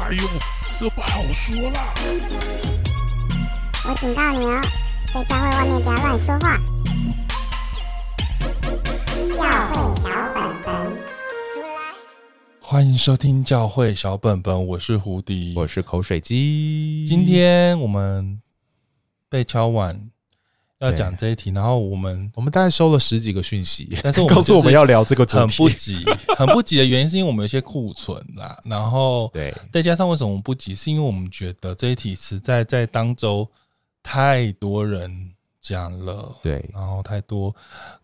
哎呦，这不好说啦！我警告你哦，在教会外面不要乱说话。教会小本本，欢迎收听教会小本本，我是胡迪，我是口水鸡。今天我们被敲碗。要讲这一题，然后我们我们大概收了十几个讯息，但是我 告诉我们要聊这个主题，很不急，很不急的原因是因为我们有些库存啦，然后对，再加上为什么不急，是因为我们觉得这一题实在在当周太多人讲了，对，然后太多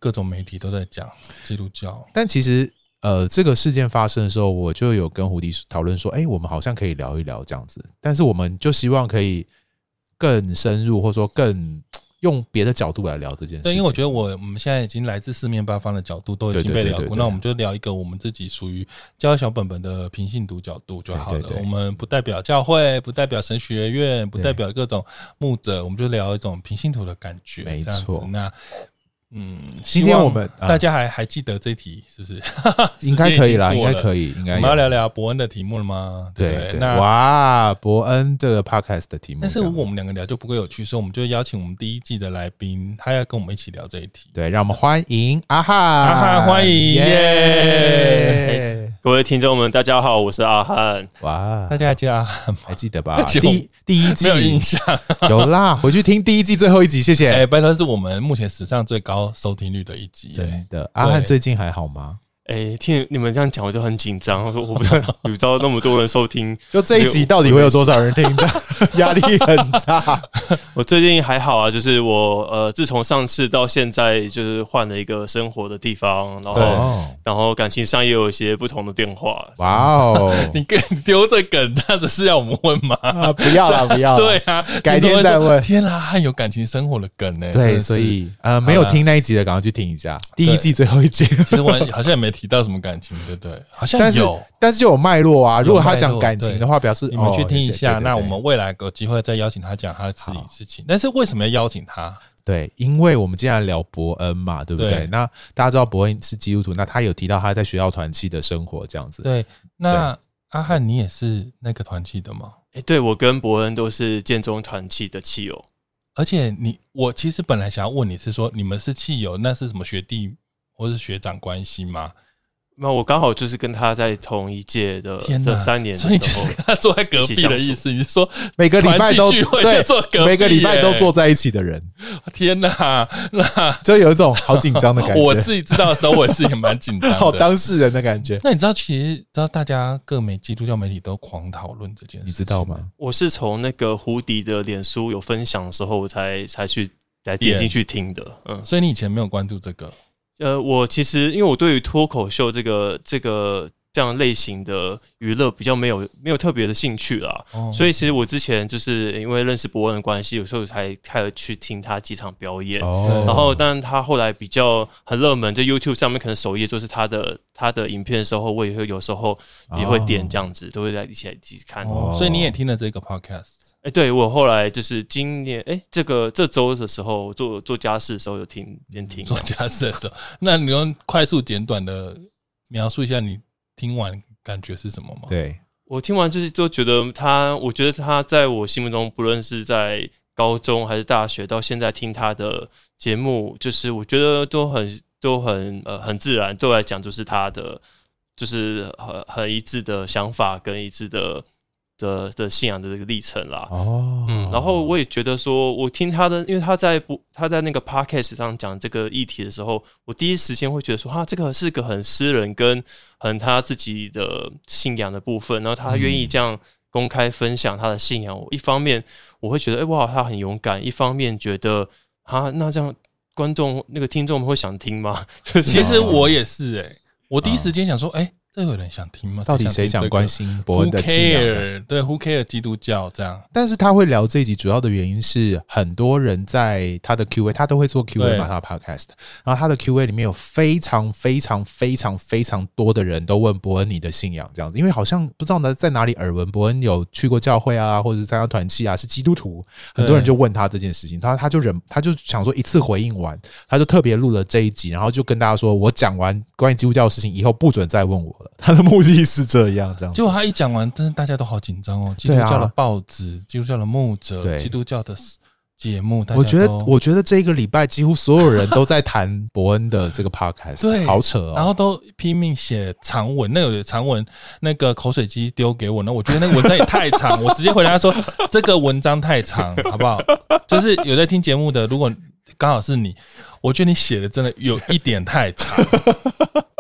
各种媒体都在讲基督教，但其实呃，这个事件发生的时候，我就有跟胡迪讨论说，哎，我们好像可以聊一聊这样子，但是我们就希望可以更深入，或者说更。用别的角度来聊这件事，对，因为我觉得我我们现在已经来自四面八方的角度都已经被聊过，那我们就聊一个我们自己属于教小本本的平信徒角度就好了。我们不代表教会，不代表神学院，不代表各种牧者，我们就聊一种平信徒的感觉，没错。那。嗯，今天我们大家还还记得这题是不是？应该可以啦，应该可以，应该。我们要聊聊伯恩的题目了吗？对，那哇，伯恩这个 podcast 的题目。但是如果我们两个聊就不够有趣，所以我们就邀请我们第一季的来宾，他要跟我们一起聊这一题。对，让我们欢迎阿汉，阿汉欢迎耶。各位听众们，大家好，我是阿汉。哇，大家还记得阿汉吗？还记得吧？第第一季没有印象，有啦，回去听第一季最后一集，谢谢。哎，拜托，是我们目前史上最高收听率的一集，真的。阿汉最近还好吗？哎，听你们这样讲，我就很紧张。我说我不知道，你知道那么多人收听，就这一集到底会有多少人听？压力很大。我最近还好啊，就是我呃，自从上次到现在，就是换了一个生活的地方，然后然后感情上也有一些不同的变化。哇哦，你跟丢这梗，这样子是要我们问吗？啊，不要了，不要。对啊，改天再问。天啊，还有感情生活的梗呢。对，所以呃，没有听那一集的，赶快去听一下第一季最后一集。其实我好像也没。提到什么感情，对不对？好像有，但是，但是就有脉络啊。如果他讲感情的话，表示你们去听一下。那我们未来有机会再邀请他讲他自己事情。但是为什么要邀请他？对，因为我们今天聊伯恩嘛，对不对？那大家知道伯恩是基督徒，那他有提到他在学校团契的生活这样子。对，那阿汉，你也是那个团契的吗？哎，对，我跟伯恩都是建中团契的契友。而且你，我其实本来想要问你是说，你们是契友，那是什么学弟或是学长关系吗？那我刚好就是跟他在同一届的这三年的时候，所以就是跟他坐在隔壁的意思。你是说每个礼拜都聚会就坐隔壁，每个礼拜都坐在一起的人。天哪，那就有一种好紧张的感觉。我自己知道的时候，我也是也蛮紧张，好当事人的感觉。那你知道，其实知道大家各媒基督教媒体都狂讨论这件事，你知道吗？我是从那个胡迪的脸书有分享的时候，我才才去才点进去听的。嗯，所以你以前没有关注这个。呃，我其实因为我对于脱口秀这个这个这样类型的娱乐比较没有没有特别的兴趣啦，哦、所以其实我之前就是因为认识伯恩的关系，有时候才开始去听他几场表演，哦、然后但他后来比较很热门，在 YouTube 上面可能首页就是他的他的影片的时候，我也会有时候也会点这样子，哦、都会在一起来一起看，哦、所以你也听了这个 Podcast。哎，欸、对我后来就是今年，哎、欸，这个这周的时候做做家事的时候有听边听做家事的时候，那你用快速简短的描述一下你听完感觉是什么吗？对我听完就是都觉得他，我觉得他在我心目中，不论是在高中还是大学，到现在听他的节目，就是我觉得都很都很呃很自然，对我来讲就是他的就是很很一致的想法跟一致的。的的信仰的这个历程啦，哦，嗯，然后我也觉得说，我听他的，因为他在不他在那个 podcast 上讲这个议题的时候，我第一时间会觉得说，哈，这个是个很私人跟很他自己的信仰的部分，然后他愿意这样公开分享他的信仰，我一方面我会觉得，哎哇，他很勇敢；一方面觉得，啊，那这样观众那个听众们会想听吗？其实我也是、欸，哎，我第一时间想说，哎、欸。这有人想听吗？到底谁想关心伯恩的信仰？对，Who care 基督教这样？但是他会聊这一集，主要的原因是很多人在他的 Q&A，他都会做 Q&A 嘛，他的 Podcast。然后他的 Q&A 里面有非常非常非常非常多的人都问伯恩你的信仰这样子，因为好像不知道呢在哪里耳闻伯恩有去过教会啊，或者是参加团契啊，是基督徒，很多人就问他这件事情，他他就忍，他就想说一次回应完，他就特别录了这一集，然后就跟大家说，我讲完关于基督教的事情以后不准再问我。了。他的目的是这样，这样。结果他一讲完，真的大家都好紧张哦。基督教的报纸、基督教的牧者、基督教的。节目，我觉得，我觉得这一个礼拜几乎所有人都在谈伯恩的这个 podcast，对，好扯哦。然后都拼命写长文，那有长文，那个口水鸡丢给我，那我觉得那个文章也太长，我直接回答他说这个文章太长，好不好？就是有在听节目的，如果刚好是你，我觉得你写的真的有一点太长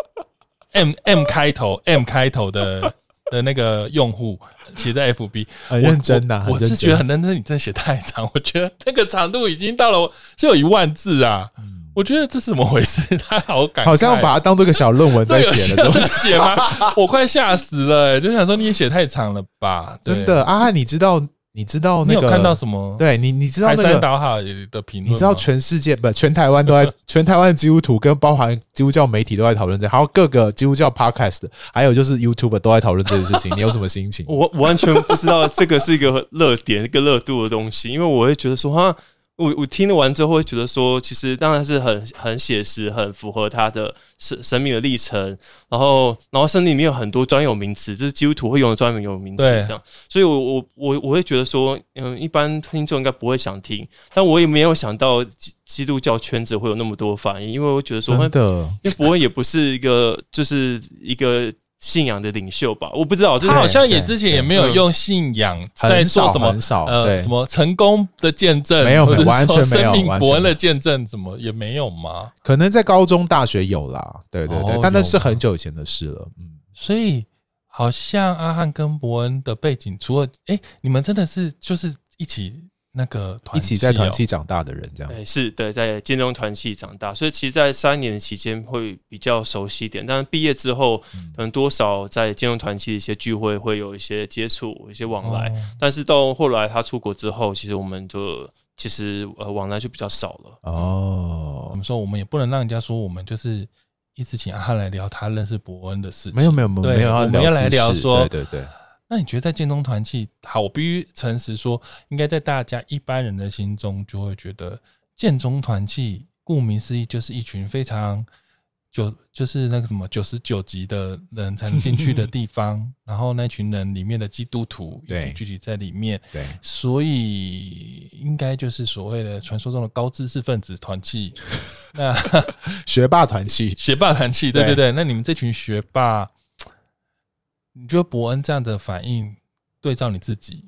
，M M 开头，M 开头的。的那个用户写在 FB 很认真呐，我是觉得很认真。你真的写太长，我觉得那个长度已经到了只有一万字啊！我觉得这是怎么回事？他好感，好像把它当做个小论文在写了，都写吗？我快吓死了，就想说你也写太长了吧？真的，阿汉，你知道？你知道那个？你有看到什么？对你，你知道那个？排山倒海的评论，你知道全世界不？全台湾都在，全台湾的基督徒跟包含基督教媒体都在讨论这，还有各个基督教 podcast，还有就是 YouTube 都在讨论这件事情。你有什么心情？我完全不知道这个是一个热点、一个热度的东西，因为我会觉得说哈。我我听了完之后会觉得说，其实当然是很很写实，很符合他的生生命的历程。然后，然后圣经里面有很多专有名词，就是基督徒会用的专门有名词，这样。所以我我我我会觉得说，嗯，一般听众应该不会想听，但我也没有想到基基督教圈子会有那么多反应，因为我觉得说，真的，因为博恩也不是一个，就是一个。信仰的领袖吧，我不知道，就是他好像也之前也没有用信仰在做什么，很少，呃，什么成功的见证，没有，完全没有，生命博恩的见证，怎么也没有吗？可能在高中、大学有啦，对对对，但那是很久以前的事了。嗯，所以好像阿汉跟博恩的背景，除了哎，你们真的是就是一起。那个团一起在团契长大的人，这样对，是对，在建中团契长大，所以其实，在三年的期间会比较熟悉一点。但是毕业之后，可能多少在建中团契的一些聚会会有一些接触，一些往来。但是到后来他出国之后，其实我们就其实呃往来就比较少了。哦，我们说我们也不能让人家说我们就是一直请阿汉来聊他认识伯恩的事情。没有没有没有，没有我们要来聊说，对对对。那你觉得在建中团契，好，我必须诚实说，应该在大家一般人的心中，就会觉得建中团契，顾名思义，就是一群非常九，就是那个什么九十九级的人才能进去的地方。然后那群人里面的基督徒也聚集在里面，对，所以应该就是所谓的传说中的高知识分子团契。那学霸团契，学霸团契，对对对。那你们这群学霸。你觉得伯恩这样的反应，对照你自己，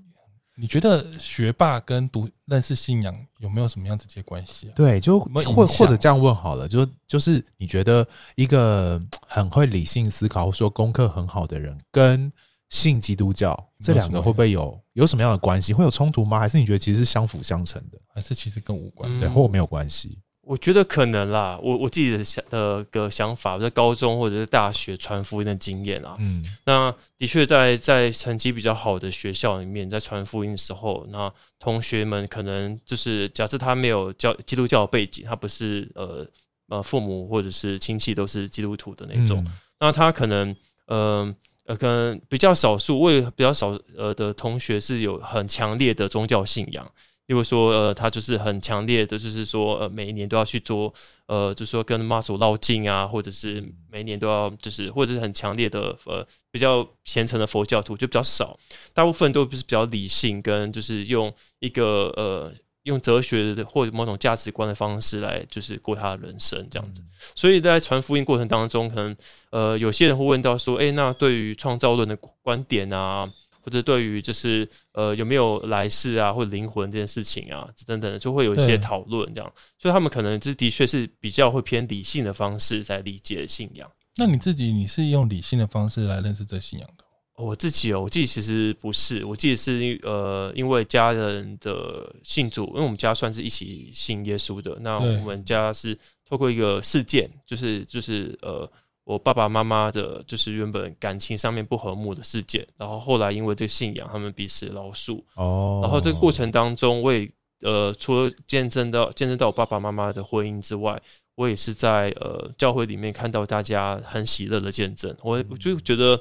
你觉得学霸跟读认识信仰有没有什么样直接关系啊？对，就或或者这样问好了，就就是你觉得一个很会理性思考，或说功课很好的人，跟信基督教这两个会不会有有什么样的关系？会有冲突吗？还是你觉得其实是相辅相成的？还是其实跟无关？对，或没有关系？我觉得可能啦，我我自己的想的个想法，在高中或者是大学传福音的经验啊，嗯，那的确在在成绩比较好的学校里面，在传福音的时候，那同学们可能就是假设他没有教基督教背景，他不是呃呃父母或者是亲戚都是基督徒的那种，嗯、那他可能呃呃可能比较少数，我也比较少呃的同学是有很强烈的宗教信仰。例如说，呃，他就是很强烈的，就是说，呃，每一年都要去做，呃，就是说跟妈祖绕境啊，或者是每一年都要，就是或者是很强烈的，呃，比较虔诚的佛教徒就比较少，大部分都是比较理性，跟就是用一个呃，用哲学的或者某种价值观的方式来，就是过他的人生这样子。所以在传福音过程当中，可能呃，有些人会问到说，诶，那对于创造论的观点啊。或者对于就是呃有没有来世啊，或者灵魂这件事情啊等等的，就会有一些讨论这样，所以他们可能就的确是比较会偏理性的方式在理解信仰。那你自己你是用理性的方式来认识这信仰的？我自己哦，我自己其实不是，我自己是呃因为家人的信主，因为我们家算是一起信耶稣的，那我们家是透过一个事件，就是就是呃。我爸爸妈妈的，就是原本感情上面不和睦的事件，然后后来因为这个信仰，他们彼此饶恕。哦，然后这个过程当中，我也呃，除了见证到见证到我爸爸妈妈的婚姻之外，我也是在呃教会里面看到大家很喜乐的见证。我我就觉得，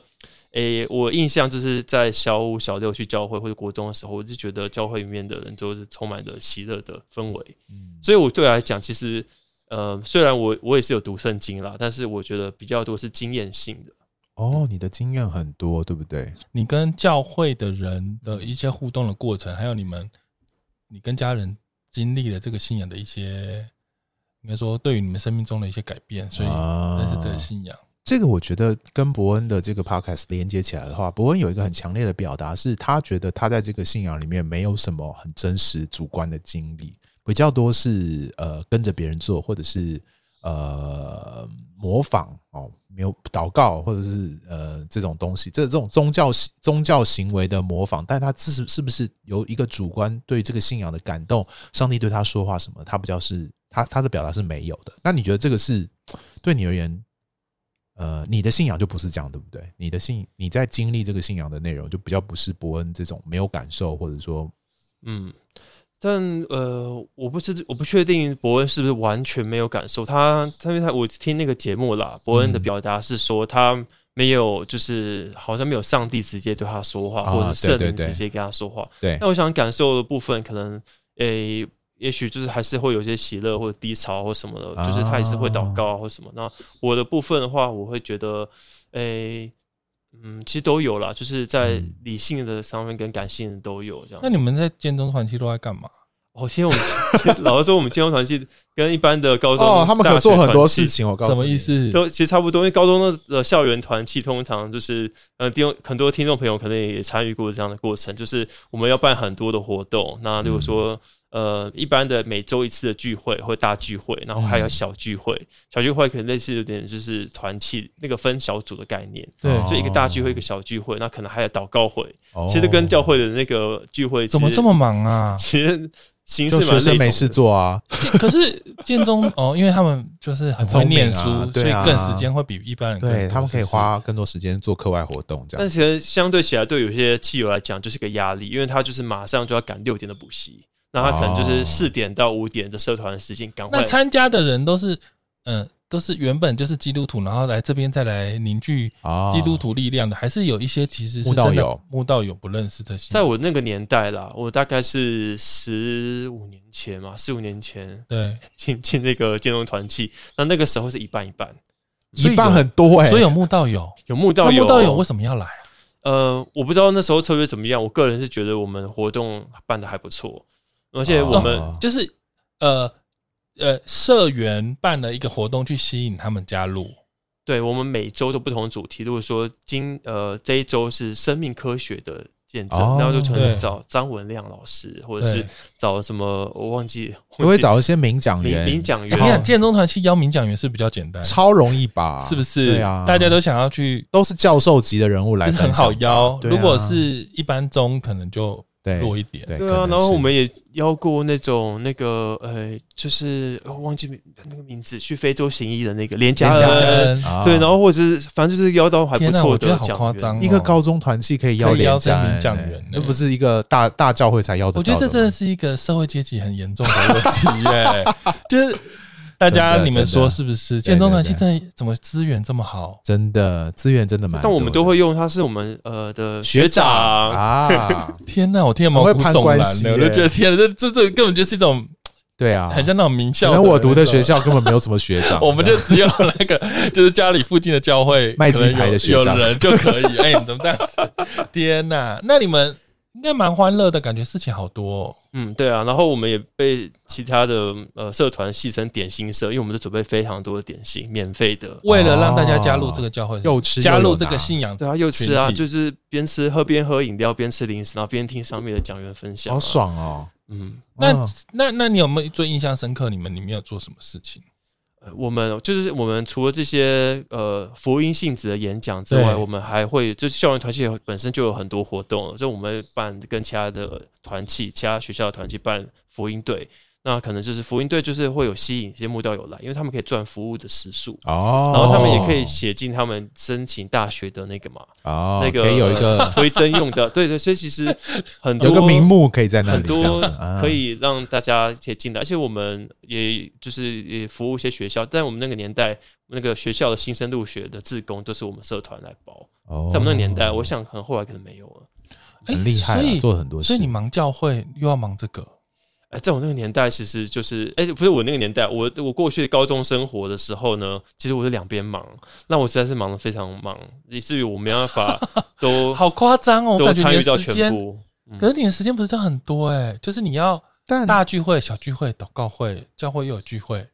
诶、欸，我印象就是在小五、小六去教会或者国中的时候，我就觉得教会里面的人都是充满着喜乐的氛围。嗯，所以我对我来讲，其实。呃，虽然我我也是有读圣经啦，但是我觉得比较多是经验性的。哦，你的经验很多，对不对？你跟教会的人的一些互动的过程，还有你们，你跟家人经历了这个信仰的一些，应该说对于你们生命中的一些改变，所以认识这个信仰。这个我觉得跟伯恩的这个 podcast 连接起来的话，伯恩有一个很强烈的表达，是他觉得他在这个信仰里面没有什么很真实主观的经历，比较多是呃跟着别人做，或者是呃模仿哦。没有祷告，或者是呃这种东西，这这种宗教宗教行为的模仿，但他是是不是由一个主观对这个信仰的感动？上帝对他说话什么？他比较是他他的表达是没有的。那你觉得这个是对你而言，呃，你的信仰就不是这样，对不对？你的信你在经历这个信仰的内容，就比较不是伯恩这种没有感受，或者说，嗯。但呃，我不知我不确定伯恩是不是完全没有感受。他，他因为他我听那个节目啦，伯恩的表达是说他没有，就是好像没有上帝直接对他说话，或者圣灵直接跟他说话。对。那我想感受的部分，可能诶、欸，也许就是还是会有些喜乐或者低潮或什么的，就是他也是会祷告或什么。那我的部分的话，我会觉得诶。欸嗯，其实都有啦，就是在理性的上面跟感性的都有这样。那你们在建中团契都在干嘛？哦，其实我们老实说，我们建中团契跟一般的高中哦，他们可做很多事情。我告诉你，什么意思？都其实差不多。因为高中的校园团契通常就是，呃，听很多听众朋友可能也参与过这样的过程，就是我们要办很多的活动。那如果说，嗯呃，一般的每周一次的聚会或大聚会，然后还有小聚会，嗯、小聚会可能类似有点就是团契那个分小组的概念，对，就一个大聚会一个小聚会，那可能还有祷告会，哦、其实跟教会的那个聚会怎么这么忙啊？其实形式蛮学生没事做啊。可是建中哦，因为他们就是很会念书，啊啊、所以更时间会比一般人更多，对他们可以花更多时间做课外活动这样。但其实相对起来，对有些汽油来讲就是个压力，因为他就是马上就要赶六点的补习。那他可能就是四点到五点的社团时间，赶快。那参加的人都是，嗯，都是原本就是基督徒，然后来这边再来凝聚基督徒力量的，还是有一些其实是慕道友，慕道友不认识这些。在我那个年代啦，我大概是十五年前嘛，四五年前，对，进 进那个建中团契，那那个时候是一半一半，一半很多哎，所以有慕道友，有慕道友，慕道友为什么要来啊？呃，我不知道那时候策略怎么样，我个人是觉得我们活动办的还不错。而且我们、哦、就是呃呃社员办了一个活动去吸引他们加入。对，我们每周都不同的主题。如果说今呃这一周是生命科学的见证，哦、然后就可能找张文亮老师，或者是找什么我忘记，我会找一些名讲员。名讲员，你看建中团去邀名讲员是比较简单，超容易吧？是不是？对啊，大家都想要去，都是教授级的人物来，很好邀。如果是一般中，可能就。多一点，对啊，然后我们也邀过那种那个呃，就是忘记那个名字，去非洲行医的那个连家恩，对，然后或者是反正就是邀到还不错的，好夸张，一个高中团契可以邀连家恩讲员，那不是一个大大教会才邀的。我觉得这真的是一个社会阶级很严重的问题耶，就是。大家，你们说是不是？建中团契真的怎么资源这么好？真的资源真的蛮。但我们都会用，他是我们呃的学长啊！天哪，我听毛骨悚然的，我就觉得天哪，这这这根本就是一种对啊，很像那种名校。可能我读的学校根本没有什么学长，我们就只有那个，就是家里附近的教会卖鸡排的学长，有人就可以。哎，怎么这样子？天哪，那你们。应该蛮欢乐的感觉，事情好多哦。嗯，对啊，然后我们也被其他的呃社团戏称点心社，因为我们都准备非常多的点心，免费的，为了让大家加入这个教会，又吃加入这个信仰，对啊，又吃啊，就是边吃喝边喝饮料，边吃零食，然后边听上面的讲员分享，好爽哦。嗯，那那那你有没有最印象深刻？你们里面有做什么事情？我们就是我们除了这些呃福音性质的演讲之外，我们还会就是校园团契本身就有很多活动，就我们办跟其他的团契、其他学校的团契办福音队。那可能就是福音队，就是会有吸引一些木道友来，因为他们可以赚服务的时数哦，然后他们也可以写进他们申请大学的那个嘛哦，那个可以有一个 推甄用的，对对，所以其实很多有个名目可以在那里，很多可以让大家可以进来，而且我们也就是也服务一些学校，在我们那个年代，那个学校的新生入学的志工都是我们社团来包哦，在我们那个年代，我想可能后来可能没有了，很厉害，所以做很多事，所以你忙教会又要忙这个。哎，在我那个年代，其实就是哎，不是我那个年代，我我过去高中生活的时候呢，其实我是两边忙，那我实在是忙得非常忙，以至于我没办法 都好夸张哦，都参与到全部。可是你的时间不是这样很多哎、欸，就是你要大聚会、小聚会、祷告会、教会又有聚会，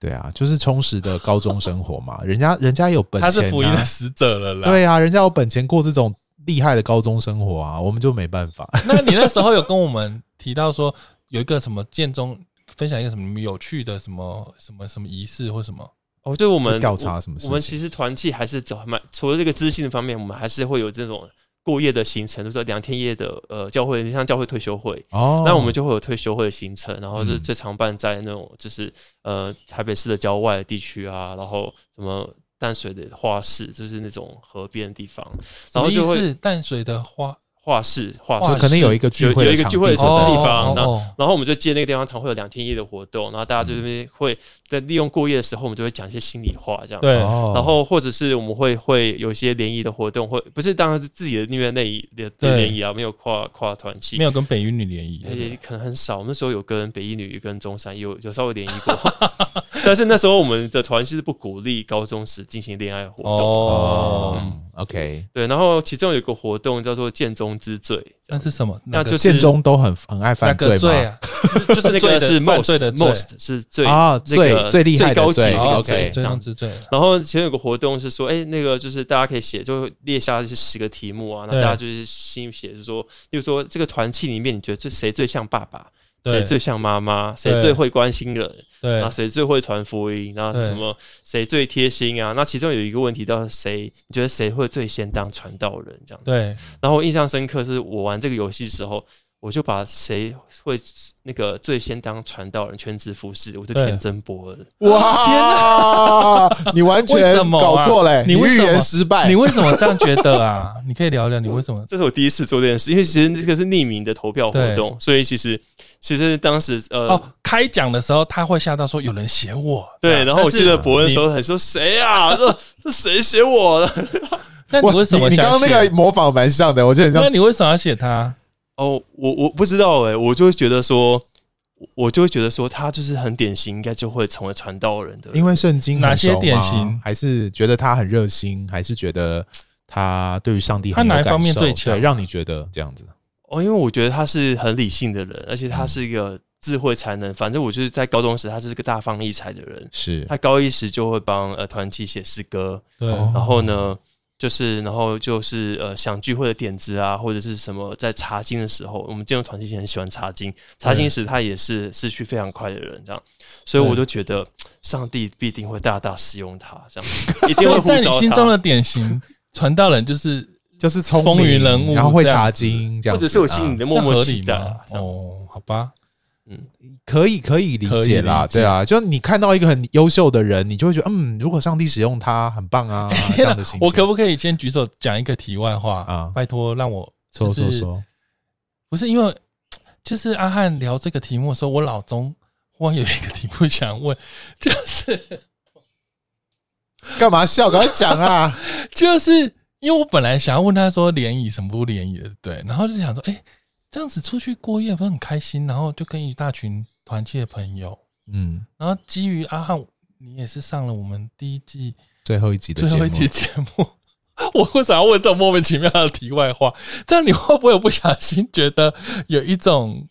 对啊，就是充实的高中生活嘛。人家人家有本钱、啊，他是福音的使者了啦。对啊，人家有本钱过这种厉害的高中生活啊，我们就没办法。那你那时候有跟我们提到说，有一个什么建中分享一个什么有趣的什么什么什么仪式或什么？哦，就我们调查什么事？我们其实团契还是走蛮，除了这个资讯的方面，我们还是会有这种。过夜的行程，就是两天一夜的呃教会，像教会退休会哦，那我们就会有退休会的行程，然后就是最常办在那种就是呃台北市的郊外的地区啊，然后什么淡水的花市，就是那种河边的地方，然后就会淡水的花。画室，画室。可能有一个聚会有一个聚会的地方，然后哦，然后我们就借那个地方，常会有两天一夜的活动，然后大家就这边会在利用过夜的时候，我们就会讲一些心里话，这样对，然后或者是我们会会有一些联谊的活动，会不是当然是自己的那边内仪的联谊啊，没有跨跨团契，没有跟北一女联谊，也可能很少。我们那时候有跟北一女跟中山有有稍微联谊过，但是那时候我们的团是不鼓励高中时进行恋爱活动。哦。嗯 OK，对，然后其中有一个活动叫做剑中之罪，那是什么？那就是建中都很很爱犯罪嘛，啊、就是那个是 most 的 most 是最啊最最厉害最高级的 OK 建中之罪。然后其中有个活动是说，哎，那个就是大家可以写，就列下这些十个题目啊，那大家就是心写，就是说，比如说这个团契里面，你觉得最谁最像爸爸？谁最像妈妈？谁最会关心人？对，然后谁最会传福音？然后什么？谁最贴心啊？那其中有一个问题，到谁？你觉得谁会最先当传道人？这样子。对。然后我印象深刻，是我玩这个游戏的时候，我就把谁会那个最先当传道人全职服侍，我就填真博了。哇！天哪！你完全搞错了，你预言失败。你为什么这样觉得啊？你可以聊聊你为什么？这是我第一次做这件事，因为其实这个是匿名的投票活动，所以其实。其实当时呃，哦，开讲的时候他会吓到说有人写我，对，然后我记得伯恩说还说谁啊？这是谁写我的？那你为什么？你刚刚那个模仿蛮像的，我觉得很像。那你为什么要写他？哦，我我不知道哎、欸，我就会觉得说，我就会觉得说他就是很典型，应该就会成为传道人的。因为圣经哪些典型？还是觉得他很热心？还是觉得他对于上帝很有感受？他哪一方面最强？让你觉得这样子？哦，因为我觉得他是很理性的人，而且他是一个智慧才能。反正我就是在高中时，他是个大放异彩的人。是他高一时就会帮呃团体写诗歌，对。然后呢，就是然后就是呃想聚会的点子啊，或者是什么在查经的时候，我们进入团体前很喜欢查经。查经时他也是失去非常快的人，这样。所以我就觉得上帝必定会大大使用他，这样 一定会在你心中的典型传道人就是。就是风云人物，然后会查经，这样或者是我心里的默默期待哦，好吧，嗯，可以可以理解啦，对啊，就你看到一个很优秀的人，你就会觉得，嗯，如果上帝使用他，很棒啊。这样的心情，我可不可以先举手讲一个题外话啊？拜托，让我说说说，不是因为 就是阿汉聊这个题目的时候，我脑中忽然有一个题目想问，就是干嘛笑？赶快讲啊！就是。因为我本来想要问他说联谊什么不联谊的，对，然后就想说，哎，这样子出去过夜不是很开心？然后就跟一大群团契的朋友，嗯，然后基于阿汉，你也是上了我们第一季最后一集的最后一集节目，我为什么要问这种莫名其妙的题外话？这样你会不会有不小心觉得有一种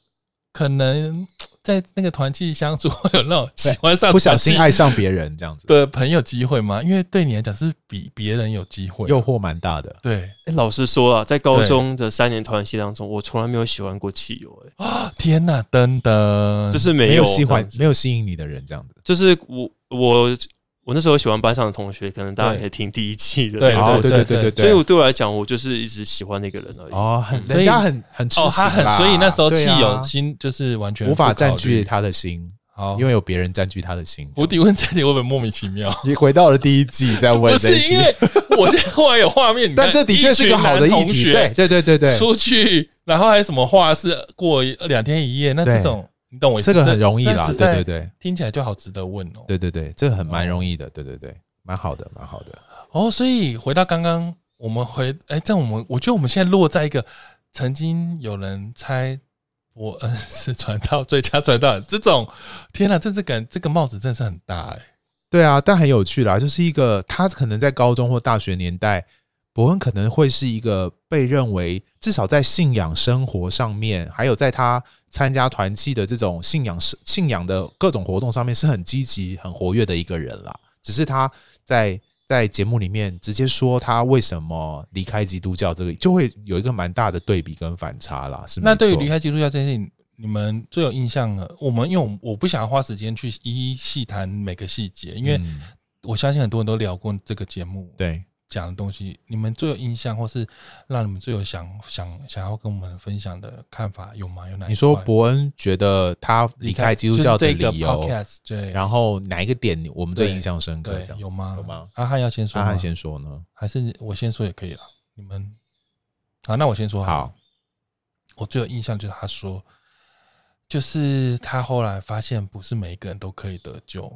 可能？在那个团契相处会有那种喜欢上、不小心爱上别人这样子的朋友机会吗？因为对你来讲是比别人有机会，诱惑蛮大的。对，老实说啊，在高中的三年团契当中，我从来没有喜欢过汽油。哎啊，天哪，等等，就是没有喜欢、没有吸引你的人这样子。就是我我。我那时候喜欢班上的同学，可能大家可以听第一季的。对对对对对，所以我对我来讲，我就是一直喜欢那个人而已。哦，很人家很很哦，他很，所以那时候气有心就是完全无法占据他的心，好，因为有别人占据他的心。我提问这里会不会莫名其妙？你回到了第一季再 问这一季，因为我现在后来有画面，但这的确是个好的议题。对对对对对，出去然后还有什么话是过两天一夜？那这种。你懂我意思？这个很容易啦，对对对，听起来就好值得问哦。对对对，这个很蛮容易的，对对对，蛮好的，蛮好的。哦，所以回到刚刚，我们回，哎，这样我们，我觉得我们现在落在一个曾经有人猜伯恩是传道最佳传道人，这种天哪，这这个这个帽子真的是很大哎、欸。对啊，但很有趣啦，就是一个他可能在高中或大学年代，伯恩可能会是一个被认为至少在信仰生活上面，还有在他参加团契的这种信仰是信仰的各种活动上面是很积极、很活跃的一个人啦。只是他在。在节目里面直接说他为什么离开基督教，这个就会有一个蛮大的对比跟反差啦。是那对于离开基督教这件事情，你们最有印象的？我们因为我不想花时间去一一细谈每个细节，因为我相信很多人都聊过这个节目。对。讲的东西，你们最有印象，或是让你们最有想想想要跟我们分享的看法有吗？有哪？你说伯恩觉得他离开基督教的理由，对，然后哪一个点我们最印象深刻？有吗？有吗？阿汉要先说，阿汉先说呢？还是我先说也可以了？你们好，那我先说好。好，我最有印象就是他说，就是他后来发现，不是每一个人都可以得救。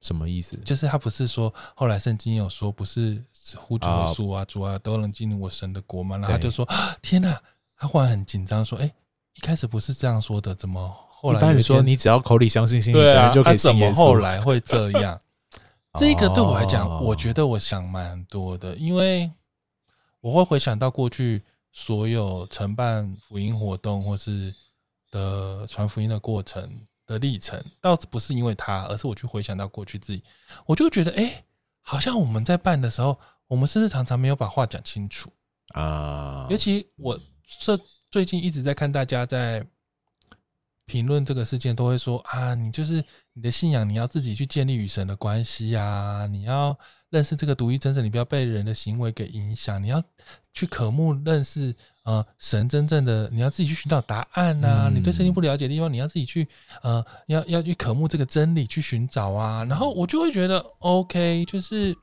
什么意思？就是他不是说后来圣经有说不是呼主的主啊主啊都能进入我神的国吗？然后他就说 天哪，他忽然很紧张说，哎，一开始不是这样说的，怎么后来？一般人说你只要口里相信，心里相信就可以信耶稣。怎么后来会这样？这个对我来讲，我觉得我想蛮多的，因为我会回想到过去所有承办福音活动或是的传福音的过程。的历程倒不是因为他，而是我去回想到过去自己，我就觉得，哎、欸，好像我们在办的时候，我们是不是常常没有把话讲清楚啊？尤其我这最近一直在看大家在评论这个事件，都会说啊，你就是你的信仰，你要自己去建立与神的关系呀，你要认识这个独一真神，你不要被人的行为给影响，你要去渴慕认识。呃，神真正的你要自己去寻找答案呐、啊。嗯、你对圣经不了解的地方，你要自己去呃，要要去渴慕这个真理去寻找啊。然后我就会觉得 OK，就是，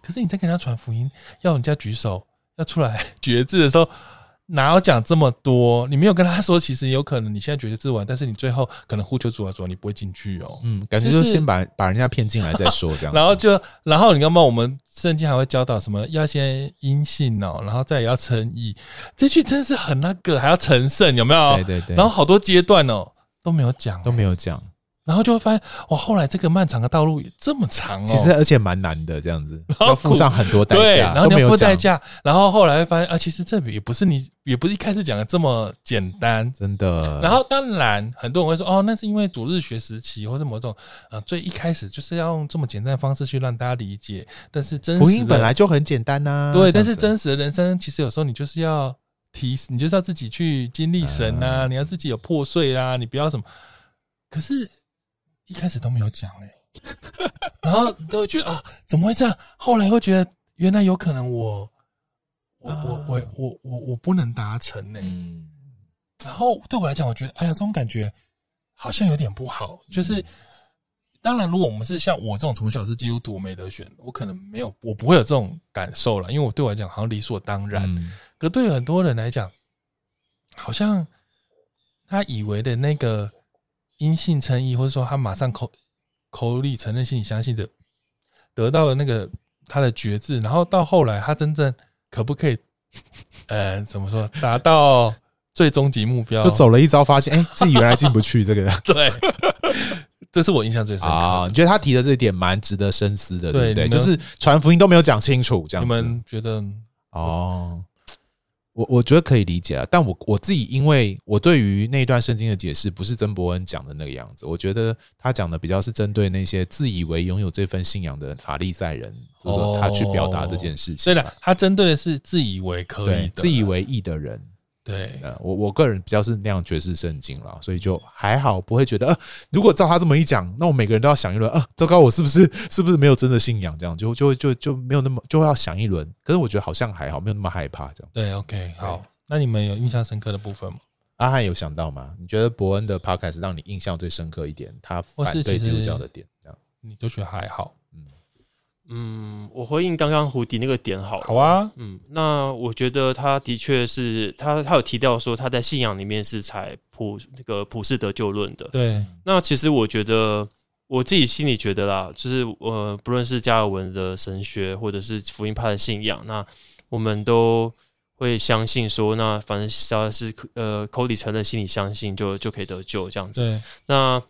可是你在跟人家传福音，要人家举手要出来 决志的时候。哪有讲这么多？你没有跟他说，其实有可能你现在觉得自玩，但是你最后可能呼求主啊主，你不会进去哦。嗯，感觉就是先把把人家骗进来再说这样。然后就，然后你刚刚我们圣经还会教导什么？要先因信哦，然后再也要称义。这句真是很那个，还要成圣，有没有？对对对。然后好多阶段哦都没有讲，都没有讲。然后就会发现，哇！后来这个漫长的道路也这么长哦，其实而且蛮难的，这样子 要付上很多代价，然后你要付代价，然后后来会发现啊，其实这也不是你，也不是一开始讲的这么简单，真的。然后当然很多人会说，哦，那是因为主日学时期或者某种呃，最一开始就是要用这么简单的方式去让大家理解，但是真实福音本来就很简单呐，对。但是真实的人生，其实有时候你就是要提，你就是要自己去经历神啊，你要自己有破碎啊，你不要什么，可是。一开始都没有讲哎、欸，然后都会觉得啊，怎么会这样？后来会觉得，原来有可能我，我我我我我我不能达成呢、欸。嗯，然后对我来讲，我觉得，哎呀，这种感觉好像有点不好。就是，当然，如果我们是像我这种从小是基督徒，我没得选，我可能没有，我不会有这种感受了。因为我对我来讲，好像理所当然。嗯、可对很多人来讲，好像他以为的那个。因信称义，或者说他马上口口里承认，心里相信的，得到了那个他的觉知，然后到后来他真正可不可以，呃，怎么说达到最终极目标？就走了一遭，发现哎、欸，自己原来进不去这个。对，这是我印象最深刻啊！你觉得他提的这一点蛮值得深思的，对不对？就是传福音都没有讲清楚，这样子。你们觉得？哦。我我觉得可以理解啊，但我我自己，因为我对于那段圣经的解释不是曾伯恩讲的那个样子，我觉得他讲的比较是针对那些自以为拥有这份信仰的法利赛人，或者说他去表达这件事情。对的，他针对的是自以为可以、自以为义的人。对，呃我我个人比较是那样爵士圣经啦，所以就还好，不会觉得呃，如果照他这么一讲，那我每个人都要想一轮啊，糟糕，我是不是是不是没有真的信仰？这样就就就就没有那么就会要想一轮。可是我觉得好像还好，没有那么害怕这样。对，OK，好，那你们有印象深刻的部分吗？阿汉有想到吗？你觉得伯恩的 Podcast 让你印象最深刻一点，他反对基督教的点，这样你都觉得还好？嗯，我回应刚刚胡迪那个点好了。好啊，嗯，那我觉得他的确是他，他有提到说他在信仰里面是采普这个普世得救论的。对，那其实我觉得我自己心里觉得啦，就是呃，不论是加尔文的神学或者是福音派的信仰，那我们都会相信说，那反正只要是呃口里承认，心里相信就，就就可以得救这样子。对，那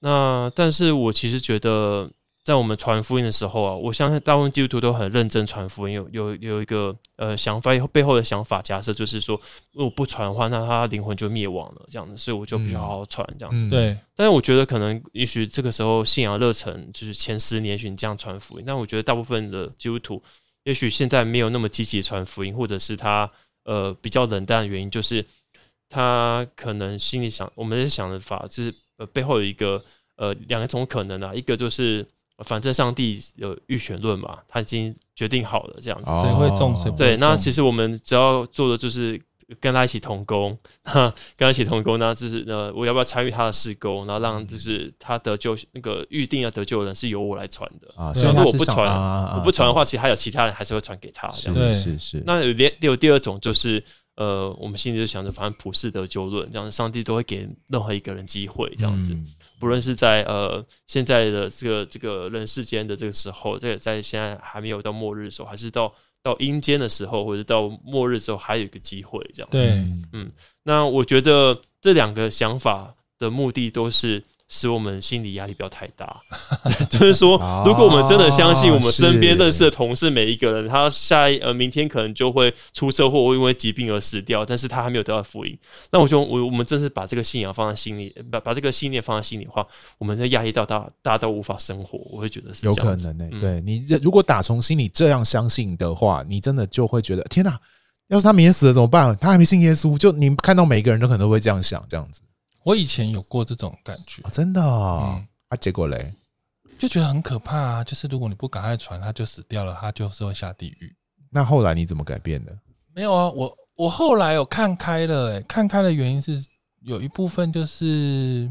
那但是我其实觉得。在我们传福音的时候啊，我相信大部分基督徒都很认真传福音，有有有一个呃想法，背后的想法假设就是说，如果不传的话，那他灵魂就灭亡了，这样子，所以我就必须好好传这样子。对，但是我觉得可能也许这个时候信仰热忱就是前十年，也许你这样传福音，但我觉得大部分的基督徒，也许现在没有那么积极传福音，或者是他呃比较冷淡的原因，就是他可能心里想，我们在想的法，就是呃背后有一个呃两种可能啊，一个就是。反正上帝有预选论嘛，他已经决定好了这样子，谁会中谁。对，那其实我们只要做的就是跟他一起同工，跟他一起同工，那就是呃，我要不要参与他的事工，然后让就是他得救那个预定要得救的人是由我来传的啊。如果我不传，我不传的话，其实还有其他人还是会传给他。这样对，是是。那有第有第二种就是呃，我们心里就想着，反正普世得救论，这样上帝都会给任何一个人机会，这样子。嗯不论是在呃现在的这个这个人世间的这个时候，这个在现在还没有到末日的时候，还是到到阴间的时候，或者到末日的时候，还有一个机会这样子。对，嗯，那我觉得这两个想法的目的都是。使我们心理压力不要太大，就是说，如果我们真的相信我们身边认识的同事每一个人，他下一呃明天可能就会出车祸，或因为疾病而死掉，但是他还没有得到福音，那我就我我们真是把这个信仰放在心里，把把这个信念放在心里的话，我们的压力到大，大家都无法生活，我会觉得是有可能的、欸。嗯、对你，如果打从心里这样相信的话，你真的就会觉得天哪，要是他明天死了怎么办？他还没信耶稣，就你看到每一个人都可能都会这样想，这样子。我以前有过这种感觉，哦、真的、哦，嗯、啊，结果嘞，就觉得很可怕啊！就是如果你不赶快传，他就死掉了，他就是会下地狱。那后来你怎么改变的？没有啊，我我后来有看开了、欸，看开的原因是有一部分就是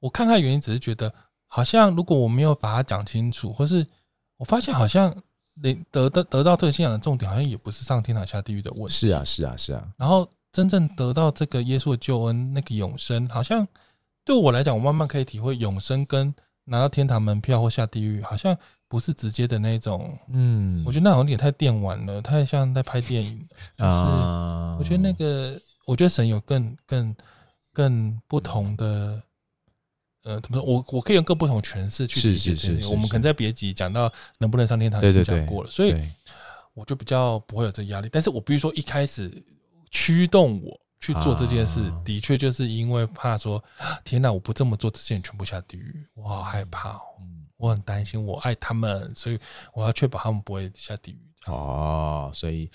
我看开的原因，只是觉得好像如果我没有把它讲清楚，或是我发现好像得得得到这个信仰的重点，好像也不是上天堂下地狱的问题。是啊，是啊，是啊。然后。真正得到这个耶稣的救恩，那个永生，好像对我来讲，我慢慢可以体会永生跟拿到天堂门票或下地狱，好像不是直接的那种。嗯，我觉得那好像有点太电玩了，太像在拍电影。就是我觉得那个，我觉得神有更更更不同的，呃，怎么说？我我可以用更不同诠释去理解这些。我们可能在别集讲到能不能上天堂已经讲过了，所以我就比较不会有这压力。但是我必须说，一开始。驱动我去做这件事，啊、的确就是因为怕说，天哪！我不这么做，这些人全部下地狱，我好害怕哦。嗯、我很担心，我爱他们，所以我要确保他们不会下地狱。哦，所以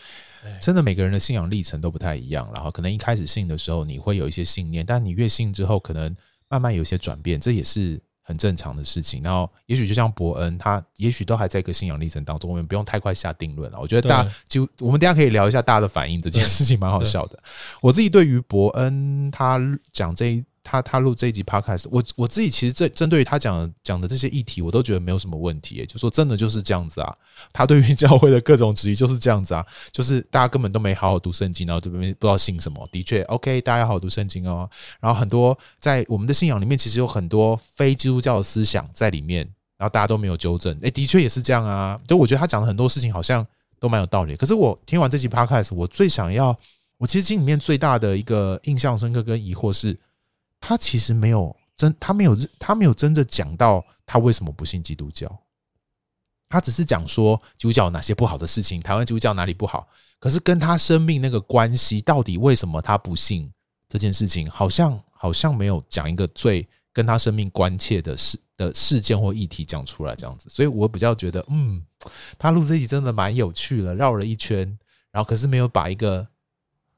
真的每个人的信仰历程都不太一样，然后可能一开始信的时候，你会有一些信念，但你越信之后，可能慢慢有一些转变，这也是。很正常的事情，然后也许就像伯恩，他也许都还在一个信仰历程当中，我们不用太快下定论了。我觉得大家就我们等下可以聊一下大家的反应，这件事情蛮好笑的。我自己对于伯恩他讲这一。他他录这一集 podcast，我我自己其实针针对于他讲讲的这些议题，我都觉得没有什么问题、就说真的就是这样子啊，他对于教会的各种质疑就是这样子啊，就是大家根本都没好好读圣经，然后这边不知道信什么。的确，OK，大家要好好读圣经哦。然后很多在我们的信仰里面，其实有很多非基督教的思想在里面，然后大家都没有纠正。诶、的确也是这样啊。就我觉得他讲的很多事情好像都蛮有道理。可是我听完这集 podcast，我最想要，我其实心里面最大的一个印象深刻跟疑惑是。他其实没有真，他没有他没有真的讲到他为什么不信基督教，他只是讲说基督教有哪些不好的事情，台湾基督教哪里不好，可是跟他生命那个关系，到底为什么他不信这件事情，好像好像没有讲一个最跟他生命关切的事的事件或议题讲出来这样子，所以我比较觉得，嗯，他录这集真的蛮有趣的，绕了一圈，然后可是没有把一个。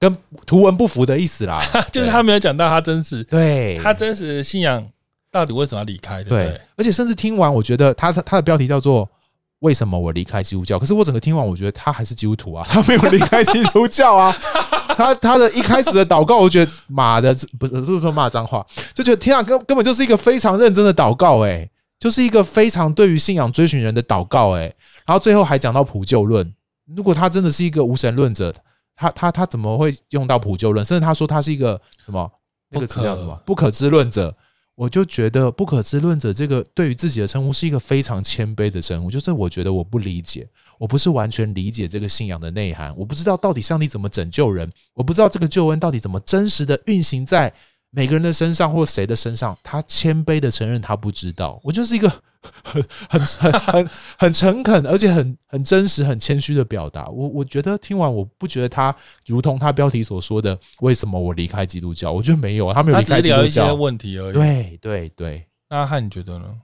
跟图文不符的意思啦，就是他没有讲到他真实，对他真实的信仰到底为什么要离开，对不对？而且甚至听完，我觉得他他的标题叫做“为什么我离开基督教”，可是我整个听完，我觉得他还是基督徒啊，他没有离开基督教啊。他他的一开始的祷告，我觉得妈的，不是不是说骂脏话，就觉得天啊，根根本就是一个非常认真的祷告，哎，就是一个非常对于信仰追寻人的祷告，哎，然后最后还讲到普救论，如果他真的是一个无神论者。他他他怎么会用到普救论？甚至他说他是一个什么那个词叫什么不可知论者？我就觉得不可知论者这个对于自己的称呼是一个非常谦卑的称呼，就是我觉得我不理解我不是完全理解这个信仰的内涵，我不知道到底上帝怎么拯救人，我不知道这个救恩到底怎么真实的运行在每个人的身上或谁的身上。他谦卑的承认他不知道，我就是一个 很很很很很诚恳，而且很很真实、很谦虚的表达。我我觉得听完，我不觉得他如同他标题所说的，为什么我离开基督教？我觉得没有，他没有离开基督教，聊一些问题而已。对对对，那阿汉你觉得呢？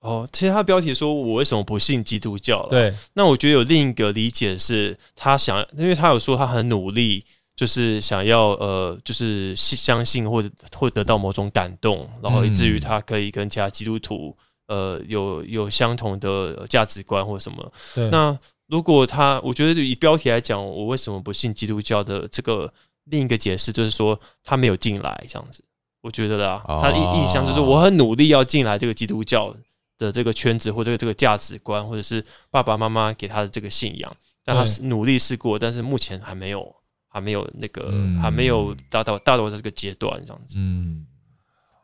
哦，其实他标题说我为什么不信基督教了？对，那我觉得有另一个理解是，他想，因为他有说他很努力，就是想要呃，就是相信或者会得到某种感动，然后以至于他可以跟其他基督徒呃有有相同的价值观或者什么。那如果他，我觉得以标题来讲，我为什么不信基督教的这个另一个解释就是说他没有进来这样子。我觉得啦，他的印象就是我很努力要进来这个基督教。的这个圈子或者这个价值观，或者是爸爸妈妈给他的这个信仰，但他是努力试过，但是目前还没有，还没有那个，嗯、还没有达到达到这个阶段，这样子。嗯，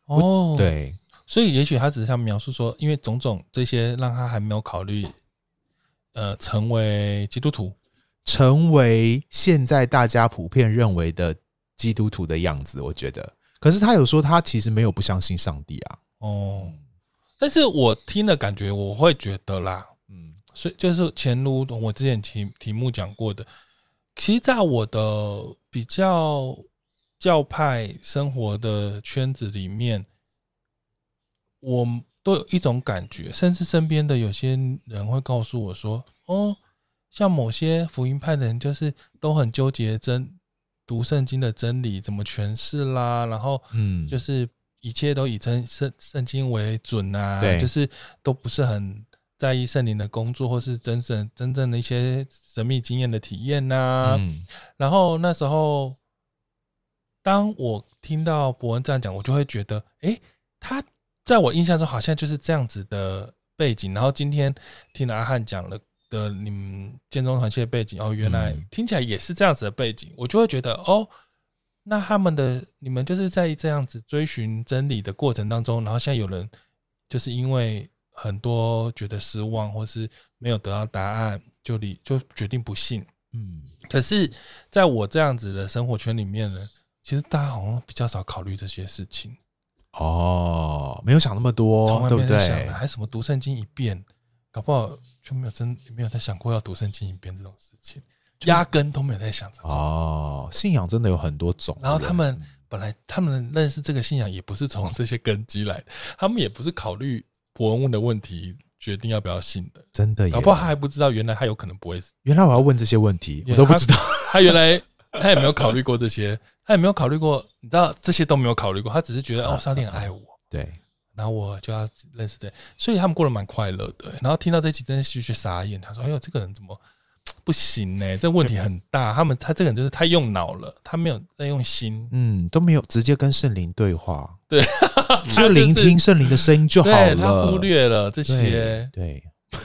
哦，对，所以也许他只是想描述说，因为种种这些让他还没有考虑，呃，成为基督徒，成为现在大家普遍认为的基督徒的样子。我觉得，可是他有说他其实没有不相信上帝啊。哦。但是我听了感觉，我会觉得啦，嗯，所以就是前如我之前题题目讲过的，其实，在我的比较教派生活的圈子里面，我都有一种感觉，甚至身边的有些人会告诉我说，哦，像某些福音派的人，就是都很纠结真读圣经的真理怎么诠释啦，然后，嗯，就是。一切都以真圣圣经为准啊，对就是都不是很在意圣灵的工作，或是真正真正的一些神秘经验的体验呐、啊。嗯、然后那时候，当我听到博文这样讲，我就会觉得，哎、欸，他在我印象中好像就是这样子的背景。然后今天听了阿汉讲了的你们建中团系的背景，哦，原来听起来也是这样子的背景，我就会觉得，哦。那他们的你们就是在这样子追寻真理的过程当中，然后现在有人就是因为很多觉得失望，或是没有得到答案，就离就决定不信。嗯，可是在我这样子的生活圈里面呢，其实大家好像比较少考虑这些事情。哦，没有想那么多，从来没在想，还什么读圣经一遍，搞不好就没有真没有在想过要读圣经一遍这种事情。压根都没有在想这种哦，信仰真的有很多种。然后他们本来他们认识这个信仰也不是从这些根基来的，他们也不是考虑博文问的问题决定要不要信的。真的，搞不好他还不知道原来他有可能不会。原来我要问这些问题，我都不知道。他原来他也没有考虑过这些，他也没有考虑过，你知道这些都没有考虑过。他只是觉得哦，上帝很爱我，对，然后我就要认识这，所以他们过得蛮快乐的。然后听到这期真的是去傻眼，他说：“哎呦，这个人怎么？”不行呢、欸，这问题很大。他们他这个人就是太用脑了，他没有在用心，嗯，都没有直接跟圣灵对话，对，就聆听圣灵的声音就好了。他忽略了这些，对，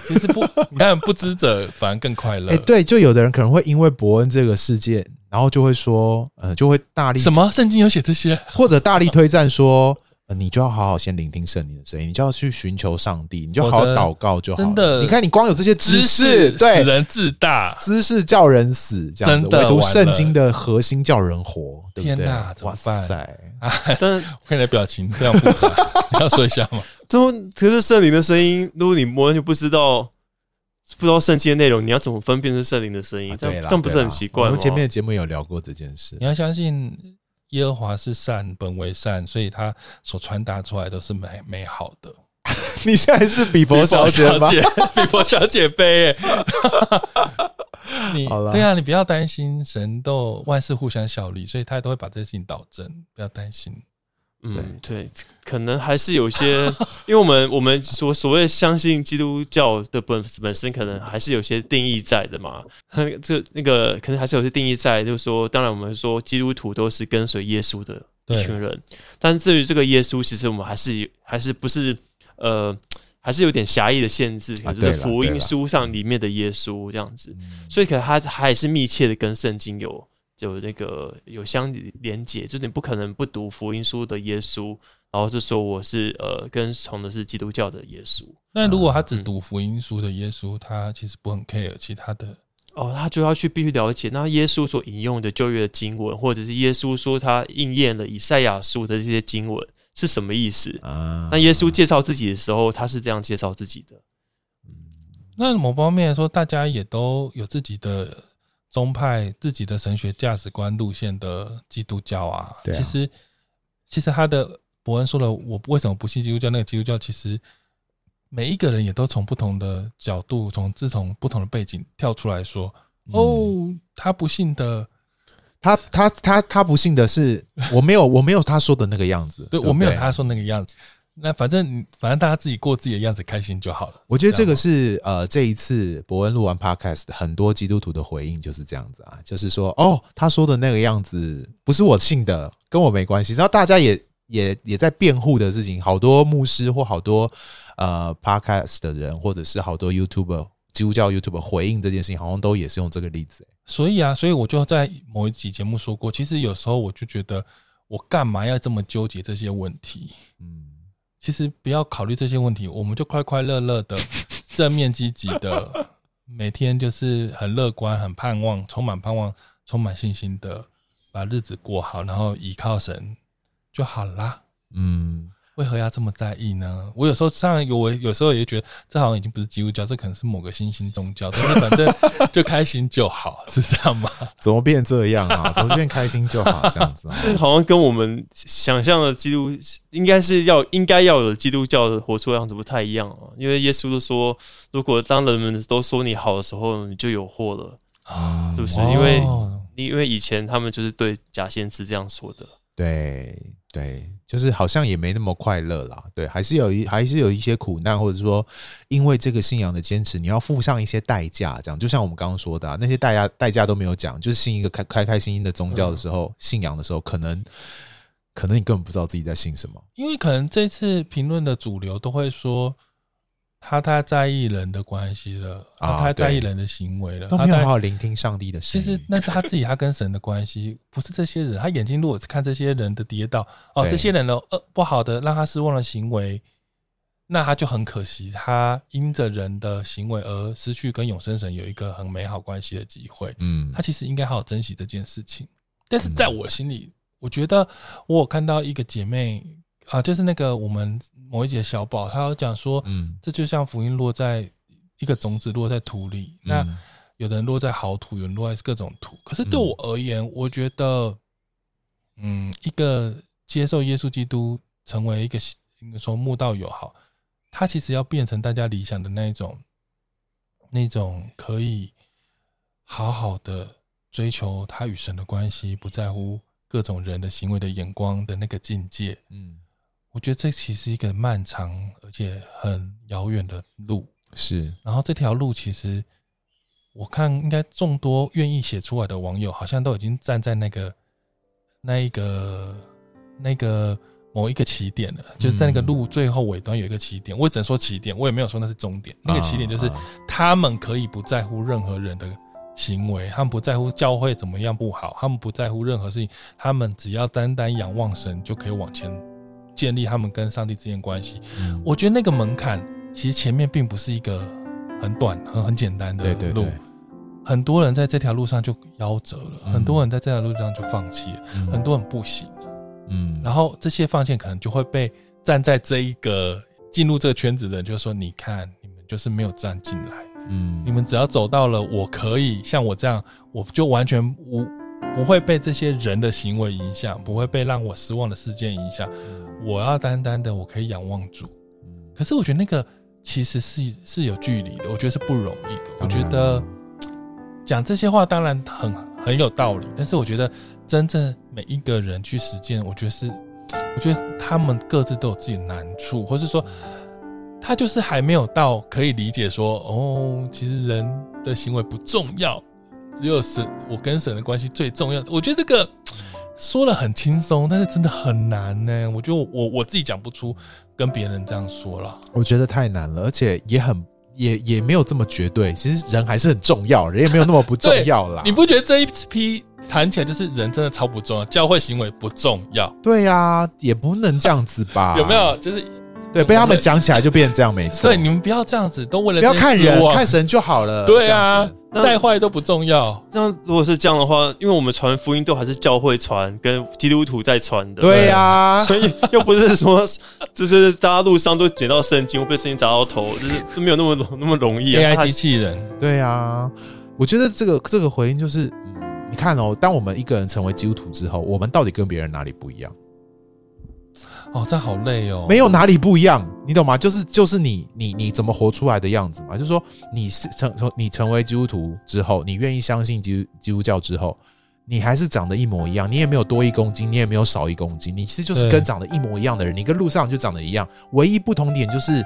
其实不，你看不知者反而更快乐。哎，对，就有的人可能会因为伯恩这个事件，然后就会说，呃，就会大力什么圣经有写这些，或者大力推赞说。你就要好好先聆听圣灵的声音，你就要去寻求上帝，你就好好祷告就好了。真的，你看你光有这些知识，对，使人自大，知识叫人死，这样子。唯独圣经的核心叫人活，对不对？天哪，怎么办？哇塞！但 我看你的表情非常复杂，你要说一下吗？就可是圣灵的声音，如果你完全不知道不知道圣经的内容，你要怎么分辨是圣灵的声音？这样这样不是很奇怪？我们前面的节目有聊过这件事，你要相信。耶和华是善，本为善，所以他所传达出来都是美美好的。你现在是比佛小姐吗？比佛小姐杯。你对啊，你不要担心，神都万事互相效力，所以他都会把这些事情导正，不要担心。嗯，对，可能还是有些，因为我们我们所所谓相信基督教的本本身，可能还是有些定义在的嘛。这那个可能还是有些定义在，就是说，当然我们说基督徒都是跟随耶稣的一群人，但是至于这个耶稣，其实我们还是还是不是呃，还是有点狭义的限制，就是福音书上里面的耶稣这样子，所以可能他还是密切的跟圣经有。就那个有相连结，就你不可能不读福音书的耶稣，然后就说我是呃跟从的是基督教的耶稣。那如果他只读福音书的耶稣，他其实不很 care 其他的哦，他就要去必须了解那耶稣所引用的旧约的经文，或者是耶稣说他应验了以赛亚书的这些经文是什么意思啊？那耶稣介绍自己的时候，他是这样介绍自己的。那某方面来说，大家也都有自己的宗派、自己的神学价值观路线的基督教啊。啊。其实，其实他的伯恩说了，我为什么不信基督教？那个基督教其实每一个人也都从不同的角度，从自从不同的背景跳出来说：“嗯、哦，他不信的，他他他他不信的是我没有我没有他说的那个样子，对我没有他说那个样子。”那反正反正大家自己过自己的样子，开心就好了。我觉得这个是呃，这一次伯恩录完 Podcast，很多基督徒的回应就是这样子啊，就是说哦，他说的那个样子不是我信的，跟我没关系。然后大家也也也在辩护的事情，好多牧师或好多呃 Podcast 的人，或者是好多 YouTuber 基督教 YouTuber 回应这件事情，好像都也是用这个例子。所以啊，所以我就在某一集节目说过，其实有时候我就觉得，我干嘛要这么纠结这些问题？嗯。其实不要考虑这些问题，我们就快快乐乐的、正面积极的，每天就是很乐观、很盼望、充满盼望、充满信心的把日子过好，然后依靠神就好啦。嗯。为何要这么在意呢？我有时候上有我有时候也觉得这好像已经不是基督教，这可能是某个新兴宗教。但是反正就开心就好，是这样吗？怎么变这样啊？怎么变开心就好这样子啊？这好像跟我们想象的基督应该是要应该要有基督教的活出的样子不太一样啊。因为耶稣都说，如果当人们都说你好的时候，你就有祸了啊，是不是？因为因为以前他们就是对假先知这样说的。对对，就是好像也没那么快乐啦。对，还是有一还是有一些苦难，或者说因为这个信仰的坚持，你要付上一些代价。这样，就像我们刚刚说的啊，那些代价代价都没有讲，就是信一个开开开心心的宗教的时候，信仰的时候，可能可能你根本不知道自己在信什么，因为可能这次评论的主流都会说。他太在意人的关系了，他太在意人的行为了，都没有好好聆听上帝的声音。其实那是他自己，他跟神的关系，不是这些人。他眼睛如果是看这些人的跌倒，哦，这些人的呃不好的让他失望的行为，那他就很可惜，他因着人的行为而失去跟永生神有一个很美好关系的机会。嗯，他其实应该好好珍惜这件事情。但是在我心里，我觉得我有看到一个姐妹。啊，就是那个我们某一节小宝，他有讲说，嗯，这就像福音落在一个种子落在土里，嗯、那有的人落在好土，有人落在各种土。可是对我而言，嗯、我觉得，嗯，一个接受耶稣基督成为一个应该说慕道友好，他其实要变成大家理想的那一种，那种可以好好的追求他与神的关系，不在乎各种人的行为的眼光的那个境界，嗯。我觉得这其实是一个漫长而且很遥远的路，是。然后这条路其实，我看应该众多愿意写出来的网友，好像都已经站在那个那一个那个某一个起点了，就是在那个路最后尾端有一个起点。我也只能说起点，我也没有说那是终点。那个起点就是他们可以不在乎任何人的行为，他们不在乎教会怎么样不好，他们不在乎任何事情，他们只要单单仰望神就可以往前。建立他们跟上帝之间关系，嗯，我觉得那个门槛其实前面并不是一个很短、很很简单的路。对对对，很多人在这条路上就夭折了，嗯，很多人在这条路上就放弃了，嗯，很多人不行了。嗯，然后这些放弃可能就会被站在这一个进入这个圈子的人，就说：“你看，你们就是没有站进来。嗯，你们只要走到了，我可以像我这样，我就完全无不会被这些人的行为影响，不会被让我失望的事件影响。”我要单单的，我可以仰望主。可是我觉得那个其实是是有距离的，我觉得是不容易的。我觉得讲这些话当然很很有道理，但是我觉得真正每一个人去实践，我觉得是，我觉得他们各自都有自己的难处，或是说他就是还没有到可以理解说，哦，其实人的行为不重要，只有神，我跟神的关系最重要。我觉得这个。说了很轻松，但是真的很难呢。我觉得我我自己讲不出跟别人这样说了。我觉得太难了，而且也很也也没有这么绝对。其实人还是很重要，人也没有那么不重要啦。你不觉得这一批谈起来就是人真的超不重要，教会行为不重要。对呀、啊，也不能这样子吧？有没有？就是对，被他们讲起来就变成这样，没错。对，你们不要这样子，都为了不要看人，看神就好了。对啊，再坏都不重要。这样如果是这样的话，因为我们传福音都还是教会传，跟基督徒在传的。对呀、啊，所以又不是说就是大家路上都捡到圣经，会被圣经砸到头，就是都没有那么那么容易、啊。AI 机器人，对呀、啊，我觉得这个这个回应就是。你看哦，当我们一个人成为基督徒之后，我们到底跟别人哪里不一样？哦，这好累哦。没有哪里不一样，你懂吗？就是就是你你你怎么活出来的样子嘛。就是说，你是成成你成为基督徒之后，你愿意相信基督基督教之后，你还是长得一模一样，你也没有多一公斤，你也没有少一公斤，你其实就是跟长得一模一样的人，你跟路上就长得一样，唯一不同点就是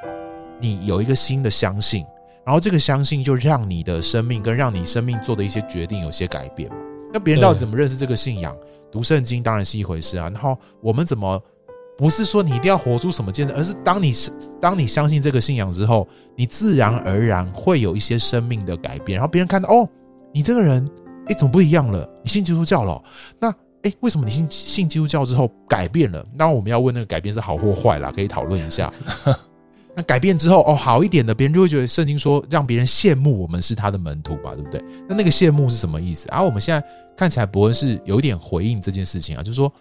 你有一个新的相信，然后这个相信就让你的生命跟让你生命做的一些决定有些改变嘛。那别人到底怎么认识这个信仰？读圣经当然是一回事啊。然后我们怎么不是说你一定要活出什么见证，而是当你是当你相信这个信仰之后，你自然而然会有一些生命的改变。然后别人看到哦，你这个人哎怎么不一样了？你信基督教了哦？那哎为什么你信信基督教之后改变了？那我们要问那个改变是好或坏啦，可以讨论一下。那改变之后哦，好一点的，别人就会觉得圣经说让别人羡慕我们是他的门徒吧，对不对？那那个羡慕是什么意思？啊，我们现在看起来伯恩是有一点回应这件事情啊，就是说，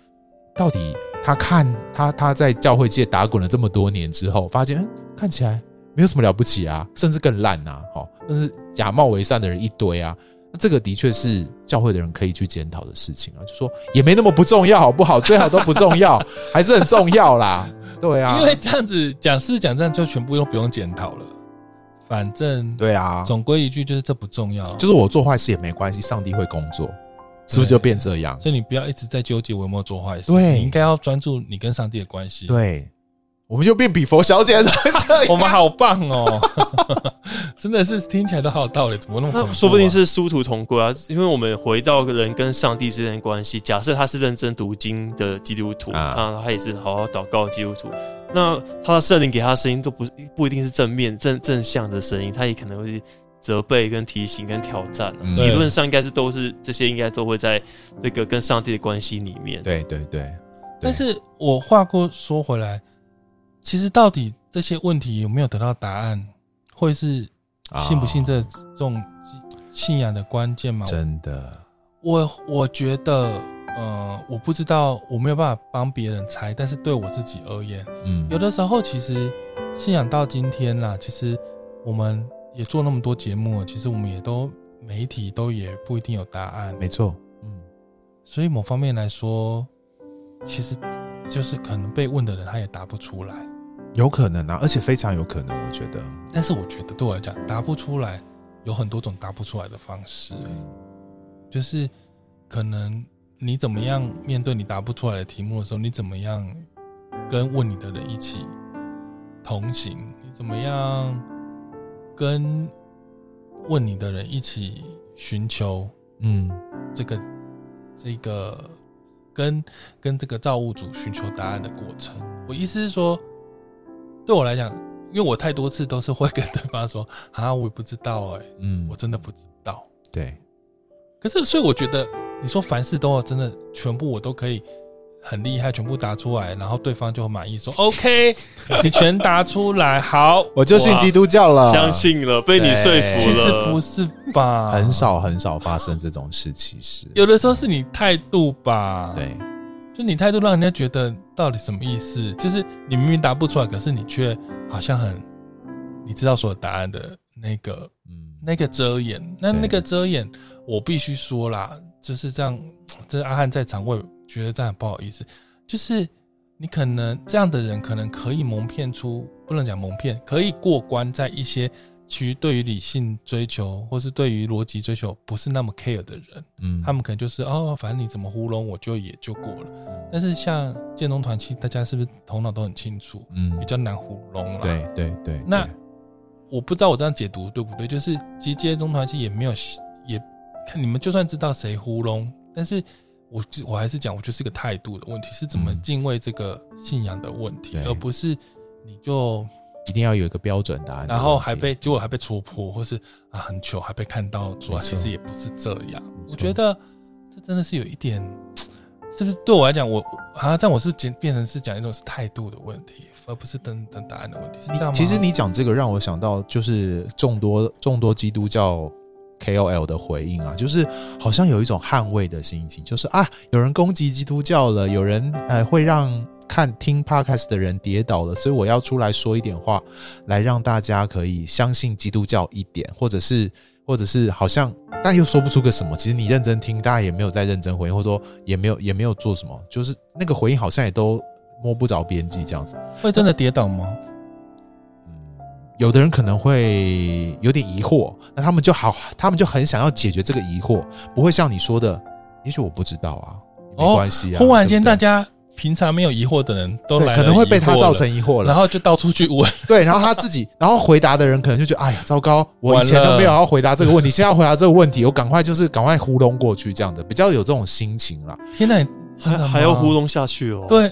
到底他看他他在教会界打滚了这么多年之后，发现嗯，看起来没有什么了不起啊，甚至更烂呐，哦，但是假冒为善的人一堆啊，那这个的确是教会的人可以去检讨的事情啊，就说也没那么不重要，好不好？最好都不重要，还是很重要啦。对啊，因为这样子讲是讲这样，就全部都不用检讨了。反正对啊，总归一句就是这不重要。就是我做坏事也没关系，上帝会工作，是不是就变这样？所以你不要一直在纠结我有没有做坏事，对，你应该要专注你跟上帝的关系。对，我们就变比佛小姐了，我们好棒哦！真的是听起来都好有道理，怎么那么恐怖、啊？说不定是殊途同归啊！因为我们回到人跟上帝之间的关系，假设他是认真读经的基督徒啊，他也是好好祷告的基督徒，那他的圣灵给他的声音都不不一定是正面正正向的声音，他也可能会责备、跟提醒、跟挑战、啊。理论上应该是都是这些，应该都会在这个跟上帝的关系里面。对对对。但是我话过说回来，其实到底这些问题有没有得到答案，会是？信不信这这种信仰的关键吗？真的，我我觉得，呃，我不知道，我没有办法帮别人猜。但是对我自己而言，嗯，有的时候其实信仰到今天啦，其实我们也做那么多节目，其实我们也都媒体都也不一定有答案。没错，嗯，所以某方面来说，其实就是可能被问的人他也答不出来。有可能啊，而且非常有可能，我觉得。但是我觉得对我来讲，答不出来有很多种答不出来的方式。就是可能你怎么样面对你答不出来的题目的时候，你怎么样跟问你的人一起同行？你怎么样跟问你的人一起寻求？嗯，这个这个跟跟这个造物主寻求答案的过程。我意思是说。对我来讲，因为我太多次都是会跟对方说 啊，我也不知道哎、欸，嗯，我真的不知道。对，可是所以我觉得，你说凡事都要真的全部我都可以很厉害，全部答出来，然后对方就很满意，说 OK，你全答出来，好，我就信基督教了，相信了，被你说服了。其实不是吧？很少很少发生这种事，其实有的时候是你态度吧？对。就你态度让人家觉得到底什么意思？就是你明明答不出来，可是你却好像很，你知道所有答案的那个，嗯，那个遮掩。那那个遮掩，我必须说啦，就是这样。这阿汉在场，我也觉得这样不好意思。就是你可能这样的人，可能可以蒙骗出，不能讲蒙骗，可以过关在一些。其实对于理性追求，或是对于逻辑追求不是那么 care 的人，嗯，他们可能就是哦，反正你怎么糊弄我就也就过了。但是像建中团契，大家是不是头脑都很清楚？嗯，比较难糊弄了。对对对。那我不知道我这样解读对不对？就是其实建中团契也没有，也看你们就算知道谁糊弄，但是我我还是讲，我就是一个态度的问题，是怎么敬畏这个信仰的问题，而不是你就。一定要有一个标准答案，然后还被结果还被戳破，或是啊很糗还被看到说，其实也不是这样。我觉得这真的是有一点，是不是对我来讲，我好像这样我是变变成是讲一种是态度的问题，而不是等等答案的问题，是这样吗？其实你讲这个让我想到，就是众多众多基督教 KOL 的回应啊，就是好像有一种捍卫的心情，就是啊，有人攻击基督教了，有人呃会让看听 Podcast 的人跌倒了，所以我要出来说一点话，来让大家可以相信基督教一点，或者是或者是好像。但又说不出个什么，其实你认真听，大家也没有在认真回应，或者说也没有也没有做什么，就是那个回应好像也都摸不着边际这样子。会真的跌倒吗？有的人可能会有点疑惑，那他们就好，他们就很想要解决这个疑惑，不会像你说的，也许我不知道啊，没关系啊。忽然间大家。平常没有疑惑的人都来了，可能会被他造成疑惑了，然后就到处去问。对，然后他自己，然后回答的人可能就觉得，哎呀，糟糕，我以前都没有要回答这个问题，现在要回答这个问题，我赶快就是赶快糊弄过去，这样的比较有这种心情啦。天哪，还还要糊弄下去哦？对，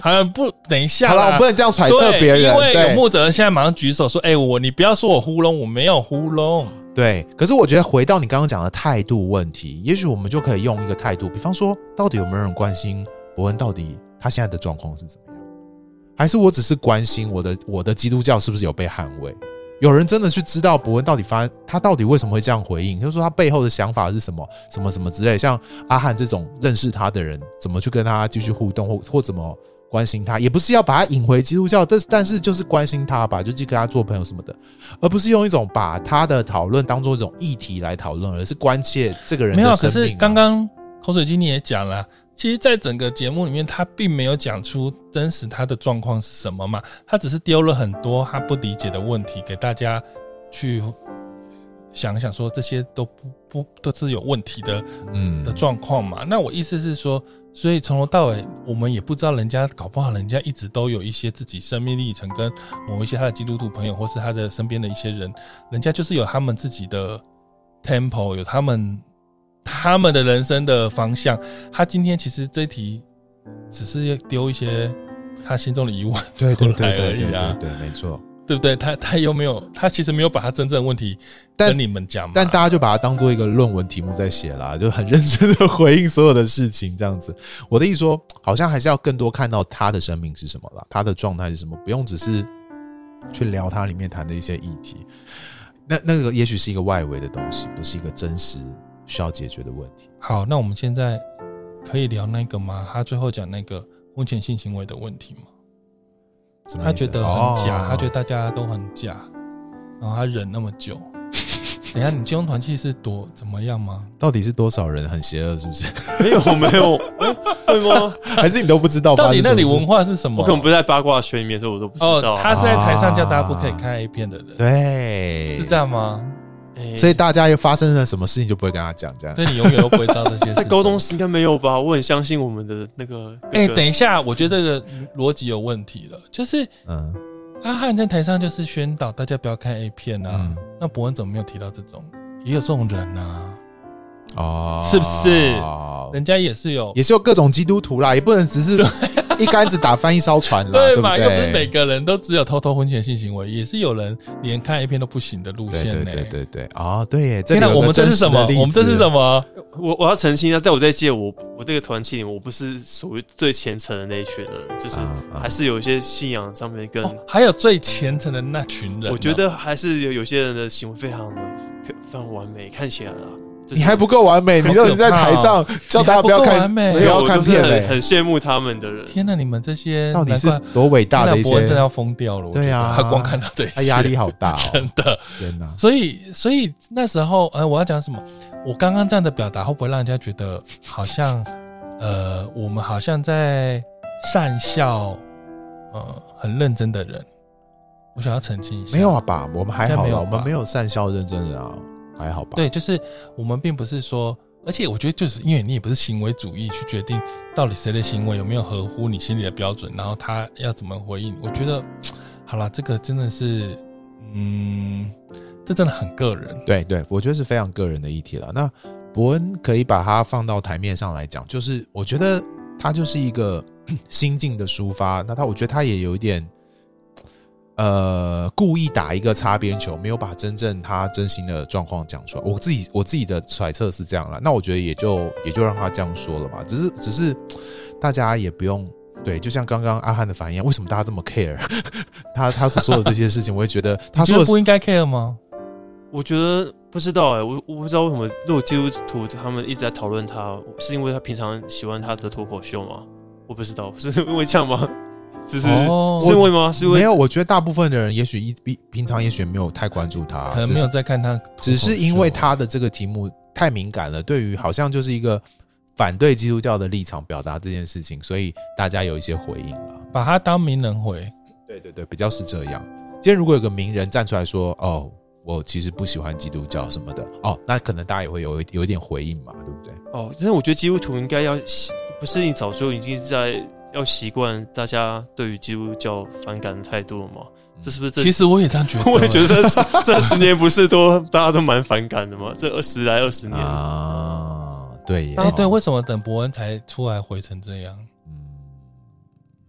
好像不等一下，好了，我不能这样揣测别人，因为有牧者现在马上举手说，哎，我你不要说我糊弄，我没有糊弄。对，可是我觉得回到你刚刚讲的态度问题，也许我们就可以用一个态度，比方说，到底有没有人关心伯恩到底？他现在的状况是怎么样？还是我只是关心我的我的基督教是不是有被捍卫？有人真的去知道博恩到底发他到底为什么会这样回应？就是说他背后的想法是什么？什么什么之类？像阿汉这种认识他的人，怎么去跟他继续互动，或或怎么关心他？也不是要把他引回基督教，但是但是就是关心他吧，就去跟他做朋友什么的，而不是用一种把他的讨论当做一种议题来讨论，而是关切这个人。没有，可是刚刚口水鸡你也讲了。其实，在整个节目里面，他并没有讲出真实他的状况是什么嘛，他只是丢了很多他不理解的问题给大家去想想，说这些都不不都是有问题的，嗯的状况嘛。那我意思是说，所以从头到尾，我们也不知道人家搞不好，人家一直都有一些自己生命历程，跟某一些他的基督徒朋友，或是他的身边的一些人，人家就是有他们自己的 temple，有他们。他们的人生的方向，他今天其实这一题只是要丢一些他心中的疑问，对对对对对 对，对，没错，对不对？他他有没有？他其实没有把他真正的问题跟你们讲，但大家就把它当做一个论文题目在写啦，就很认真的回应所有的事情这样子。我的意思说，好像还是要更多看到他的生命是什么了，他的状态是什么，不用只是去聊他里面谈的一些议题。那那个也许是一个外围的东西，不是一个真实。需要解决的问题。好，那我们现在可以聊那个吗？他最后讲那个婚前性行为的问题吗？他觉得很假，哦、他觉得大家都很假，然后他忍那么久。等下，你金融团契是多怎么样吗？到底是多少人很邪恶？是不是？没有，没有，对吗？还是你都不知道？到底那里文化是什么？我可能不在八卦圈里面，所以我都不知道。哦，他是在台上叫大家不可以看 A 片的人，对，是这样吗？所以大家又发生了什么事情，就不会跟他讲这样。所以你永远都不会知道这些事。在高中时应该没有吧？我很相信我们的那个。哎，等一下，我觉得这个逻辑有问题了。就是，嗯，阿汉在台上就是宣导大家不要看 A 片啊。那博恩怎么没有提到这种？也有这种人啊。哦，是不是？人家也是有，也是有各种基督徒啦，也不能只是。一竿子打翻一艘船了，对嘛？又不是每个人都只有偷偷婚前性行为，也是有人连看 A 片都不行的路线呢。对对对对，啊，对耶！天哪，我们这是什么？我们这是什么？我我要澄清一下，在我这届，我我这个团契里面，我不是属于最虔诚的那一群人，就是还是有一些信仰上面跟还有最虔诚的那群人。我觉得还是有有些人的行为非常的非常完美，看起来啊。你还不够完美，你都已经在台上叫大家不要看，不要看片嘞，很羡慕他们的人。天哪，你们这些到底是多伟大的一些？真的要疯掉了。对呀，他光看到这些，他压力好大，真的。天哪！所以，所以那时候，呃，我要讲什么？我刚刚这样的表达会不会让人家觉得好像，呃，我们好像在善笑，呃，很认真的人？我想要澄清一下，没有啊，爸，我们还好，我们没有善笑认真的人啊。还好吧？对，就是我们并不是说，而且我觉得就是因为你也不是行为主义去决定到底谁的行为有没有合乎你心里的标准，然后他要怎么回应。我觉得好了，这个真的是，嗯，这真的很个人。对对，我觉得是非常个人的议题了。那伯恩可以把它放到台面上来讲，就是我觉得他就是一个 心境的抒发。那他，我觉得他也有一点。呃故意打一个擦边球，没有把真正他真心的状况讲出来。我自己我自己的揣测是这样了，那我觉得也就也就让他这样说了嘛。只是只是大家也不用对，就像刚刚阿汉的反应，为什么大家这么 care 他他所说的这些事情？我也觉得 他说的不应该 care 吗？我觉得不知道哎、欸，我我不知道为什么，如果基督徒他们一直在讨论他，是因为他平常喜欢他的脱口秀吗？我不知道，是因为这样吗？就是、哦、是因为吗？是因为没有？我觉得大部分的人也许一平平常也许没有太关注他，可能没有在看他，只是因为他的这个题目太敏感了，对于好像就是一个反对基督教的立场表达这件事情，所以大家有一些回应了，把他当名人回。对对对，比较是这样。今天如果有个名人站出来说：“哦。”我其实不喜欢基督教什么的哦，那可能大家也会有有一点回应嘛，对不对？哦，但是我觉得基督徒应该要，不是你早就已经在要习惯大家对于基督教反感的态度了吗？这是不是这？其实我也这样觉得，我也觉得这十 这十年不是都大家都蛮反感的吗？这二十来二十年啊，对，哎对，为什么等伯恩才出来回成这样？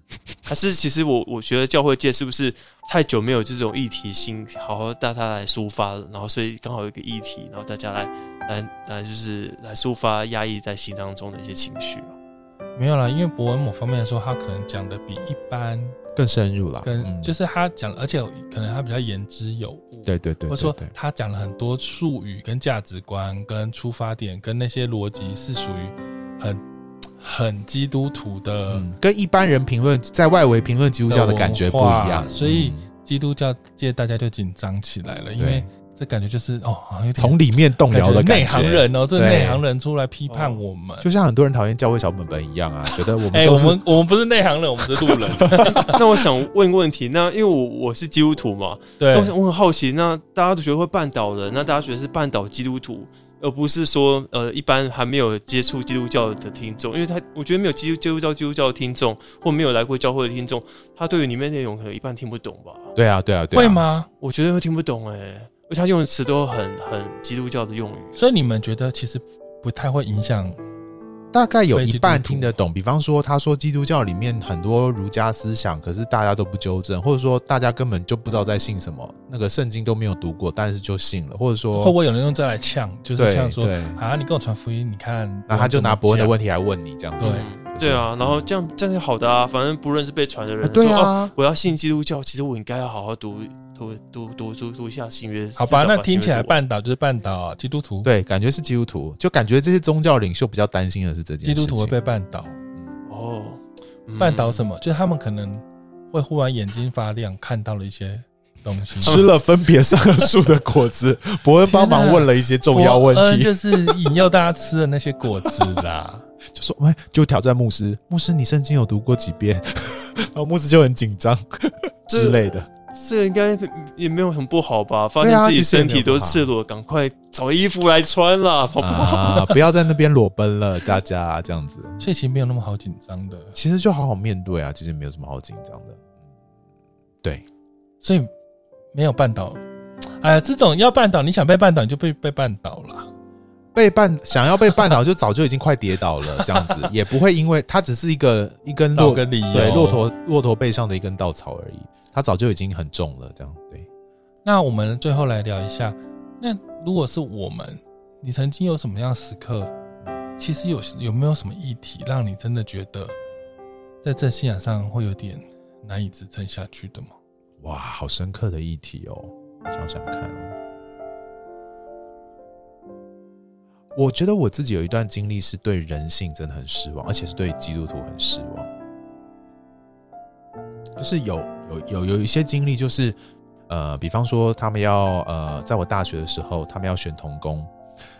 还是其实我我觉得教会界是不是太久没有这种议题性，好好大家来抒发了，然后所以刚好有一个议题，然后大家来来来就是来抒发压抑在心当中的一些情绪。没有啦，因为博文某方面来说，他可能讲的比一般更深入了，跟就是他讲，而且可能他比较言之有物，对对对，或者说他讲了很多术语、跟价值观、跟出发点、跟那些逻辑是属于很。很基督徒的，嗯、跟一般人评论在外围评论基督教的感觉不一样，所以基督教界大家就紧张起来了，嗯、因为这感觉就是哦，从里面动摇的感觉，内行人哦，这内行人出来批判我们，就像很多人讨厌教会小本本一样啊，觉得我们哎、欸，我们我们不是内行人，我们是路人。那我想问个问题，那因为我我是基督徒嘛，对，我我很好奇，那大家都觉得会绊倒人，那大家觉得是绊倒基督徒？而不是说，呃，一般还没有接触基督教的听众，因为他我觉得没有基督基督教基督教的听众，或没有来过教会的听众，他对于里面内容可能一般听不懂吧？对啊，对啊，对啊。会吗？我觉得会听不懂哎、欸，因为他用的词都很很基督教的用语，所以你们觉得其实不太会影响。大概有一半听得懂，比方说他说基督教里面很多儒家思想，可是大家都不纠正，或者说大家根本就不知道在信什么，那个圣经都没有读过，但是就信了，或者说会不会有人用这来呛，就是呛说啊，你跟我传福音，你看，那他就拿伯恩的问题来问你这样子，对对啊，然后这样这样是好的啊，反正不论是被传的人，对啊，哦，我要信基督教，其实我应该要好好读。读读读读读一下新约，好吧？那听起来半岛就是半岛基督徒，对，感觉是基督徒，就感觉这些宗教领袖比较担心的是这件事情。基督徒会被绊倒，哦，绊倒什么？就是他们可能会忽然眼睛发亮，看到了一些东西，吃了分别善恶树的果子。伯恩帮忙问了一些重要问题，就是引诱大家吃的那些果子啦。就说，喂，就挑战牧师，牧师，你圣经有读过几遍？然后牧师就很紧张之类的。这应该也没有很不好吧？发现自己身体都赤裸，赶快找衣服来穿啦，好不好？啊、不要在那边裸奔了，大家、啊、这样子。所以其实没有那么好紧张的，其实就好好面对啊，其实没有什么好紧张的。对，所以没有绊倒。哎呀，这种要绊倒，你想被绊倒，你就被被绊倒了。被绊，想要被绊倒，就早就已经快跌倒了，这样子也不会因为它只是一个一根骆对骆驼骆驼背上的一根稻草而已。他早就已经很重了，这样对。那我们最后来聊一下，那如果是我们，你曾经有什么样时刻，其实有有没有什么议题让你真的觉得，在这信仰上会有点难以支撑下去的吗？哇，好深刻的议题哦，想想看。我觉得我自己有一段经历是对人性真的很失望，而且是对基督徒很失望，就是有。有有有一些经历，就是，呃，比方说他们要呃，在我大学的时候，他们要选童工，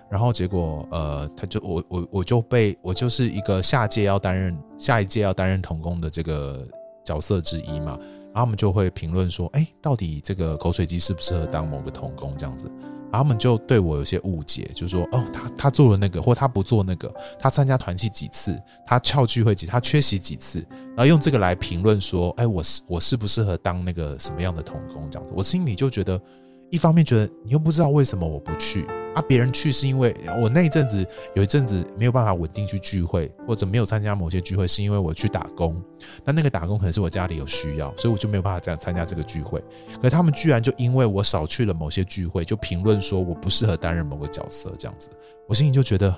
然后结果呃，他就我我我就被我就是一个下届要担任下一届要担任童工的这个角色之一嘛，然后他们就会评论说，哎，到底这个口水鸡适不适合当某个童工这样子。他们就对我有些误解，就说，哦，他他做了那个，或他不做那个，他参加团契几次，他翘聚会几，他缺席几次，然后用这个来评论说，哎，我适我适不适合当那个什么样的童工这样子？我心里就觉得，一方面觉得你又不知道为什么我不去，啊，别人去是因为我那一阵子有一阵子没有办法稳定去聚会，或者没有参加某些聚会，是因为我去打工。那那个打工可能是我家里有需要，所以我就没有办法这样参加这个聚会。可他们居然就因为我少去了某些聚会，就评论说我不适合担任某个角色，这样子，我心里就觉得，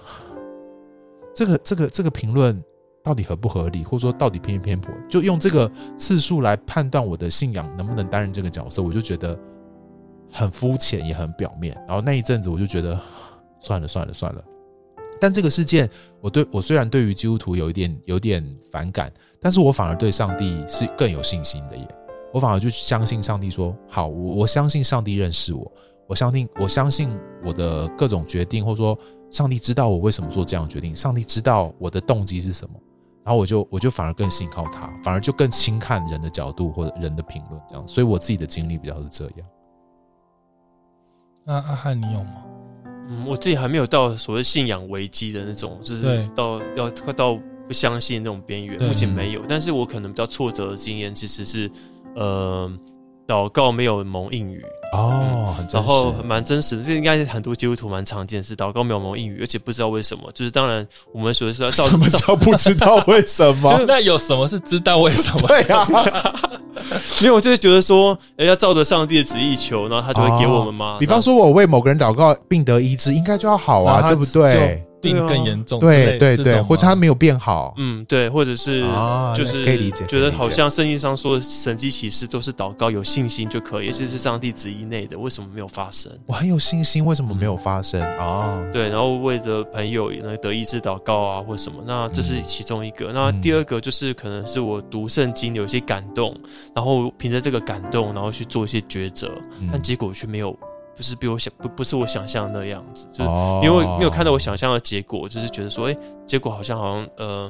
这个这个这个评论到底合不合理，或者说到底偏不偏颇？就用这个次数来判断我的信仰能不能担任这个角色，我就觉得。很肤浅，也很表面。然后那一阵子，我就觉得 算了，算了，算了。但这个事件，我对我虽然对于基督徒有一点有点反感，但是我反而对上帝是更有信心的耶。我反而就相信上帝说好，我我相信上帝认识我，我相信我相信我的各种决定，或者说上帝知道我为什么做这样决定，上帝知道我的动机是什么。然后我就我就反而更信靠他，反而就更轻看人的角度或者人的评论这样。所以我自己的经历比较是这样。那阿汉，你有吗？嗯，我自己还没有到所谓信仰危机的那种，就是到要快到不相信那种边缘，目前没有。但是我可能比较挫折的经验，其实是呃，祷告没有蒙应允。哦，很，然后蛮真实的，这应该是很多基督徒蛮常见的事，祷告没有蒙应允，而且不知道为什么。就是当然，我们所说什么叫 不知道为什么？那有什么是知道为什么？对啊。没有，我就是觉得说，哎，要照着上帝的旨意求，然后他就会给我们吗？比方说，我为某个人祷告，病得医治，应该就要好啊，对不对？病更严重，对对对，或者他没有变好，嗯，对，或者是就是可以理解，觉得好像圣经上说神迹奇事都是祷告有信心就可以，这是上帝旨意内的，为什么没有发生？我很有信心，为什么没有发生啊？对，然后为着朋友那得医治祷告啊，或什么，那这是其中一个。那第二个就是可能是我读圣经有一些感动，然后凭着这个感动，然后去做一些抉择，但结果却没有。不是比我想不不是我想象的那样子，就是因为没有看到我想象的结果，就是觉得说，哎、欸，结果好像好像呃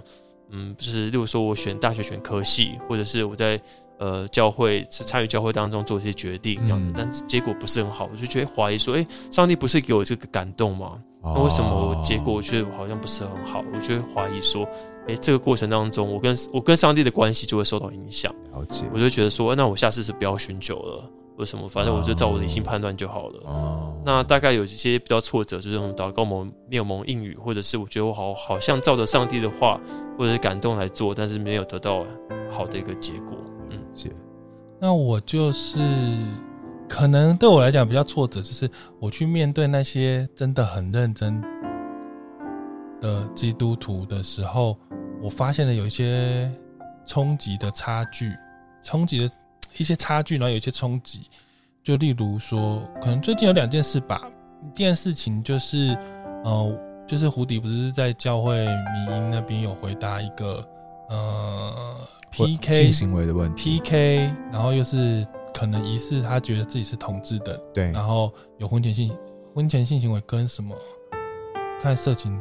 嗯，就是例如说我选大学选科系，或者是我在呃教会参与教会当中做一些决定这样子，但是结果不是很好，我就觉得怀疑说，哎、欸，上帝不是给我这个感动吗？那为什么我结果我觉得好像不是很好？我就会怀疑说，哎、欸，这个过程当中，我跟我跟上帝的关系就会受到影响。了解，我就觉得说，那我下次是不要寻求了。为什么？反正我就照我的理性判断就好了。哦，那大概有一些比较挫折，就是从祷告蒙没有蒙应允，或者是我觉得我好好像照着上帝的话或者是感动来做，但是没有得到好的一个结果。嗯，是。那我就是可能对我来讲比较挫折，就是我去面对那些真的很认真的基督徒的时候，我发现了有一些冲击的差距，冲击的。一些差距，然后有一些冲击，就例如说，可能最近有两件事吧。第一件事情就是，呃，就是胡迪不是在教会迷因那边有回答一个呃 PK 性行为的问题，PK，然后又是可能疑似他觉得自己是同志的，对，然后有婚前性婚前性行为跟什么看色情，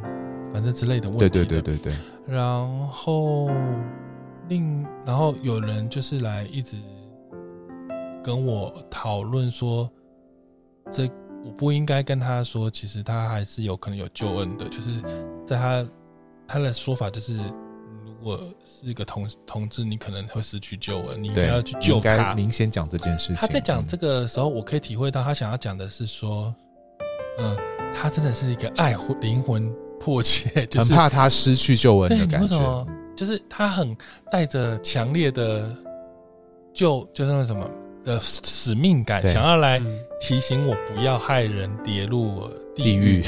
反正之类的问题，对对对对对。然后另然后有人就是来一直。跟我讨论说，这我不应该跟他说，其实他还是有可能有救恩的。就是在他他的说法，就是如果是一个同同志，你可能会失去救恩，你应该要去救他。明显讲这件事情。他在讲这个时候，我可以体会到他想要讲的是说，嗯，他真的是一个爱灵魂迫切，就是很怕他失去救恩的感觉。就是他很带着强烈的救，就是那什么。的使命感，想要来提醒我不要害人跌入地狱。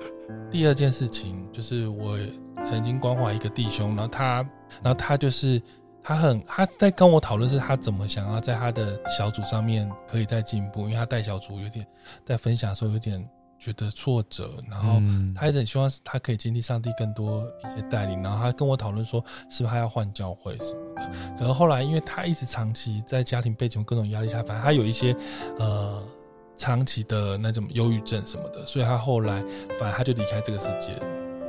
第二件事情就是，我曾经关怀一个弟兄，然后他，然后他就是他很他在跟我讨论是他怎么想要在他的小组上面可以再进步，因为他带小组有点在分享的时候有点。觉得挫折，然后他一直很希望他可以经历上帝更多一些带领，然后他跟我讨论说，是不是他要换教会什么的。可是后来，因为他一直长期在家庭背景各种压力下，反正他有一些呃长期的那种忧郁症什么的，所以他后来反正他就离开这个世界了。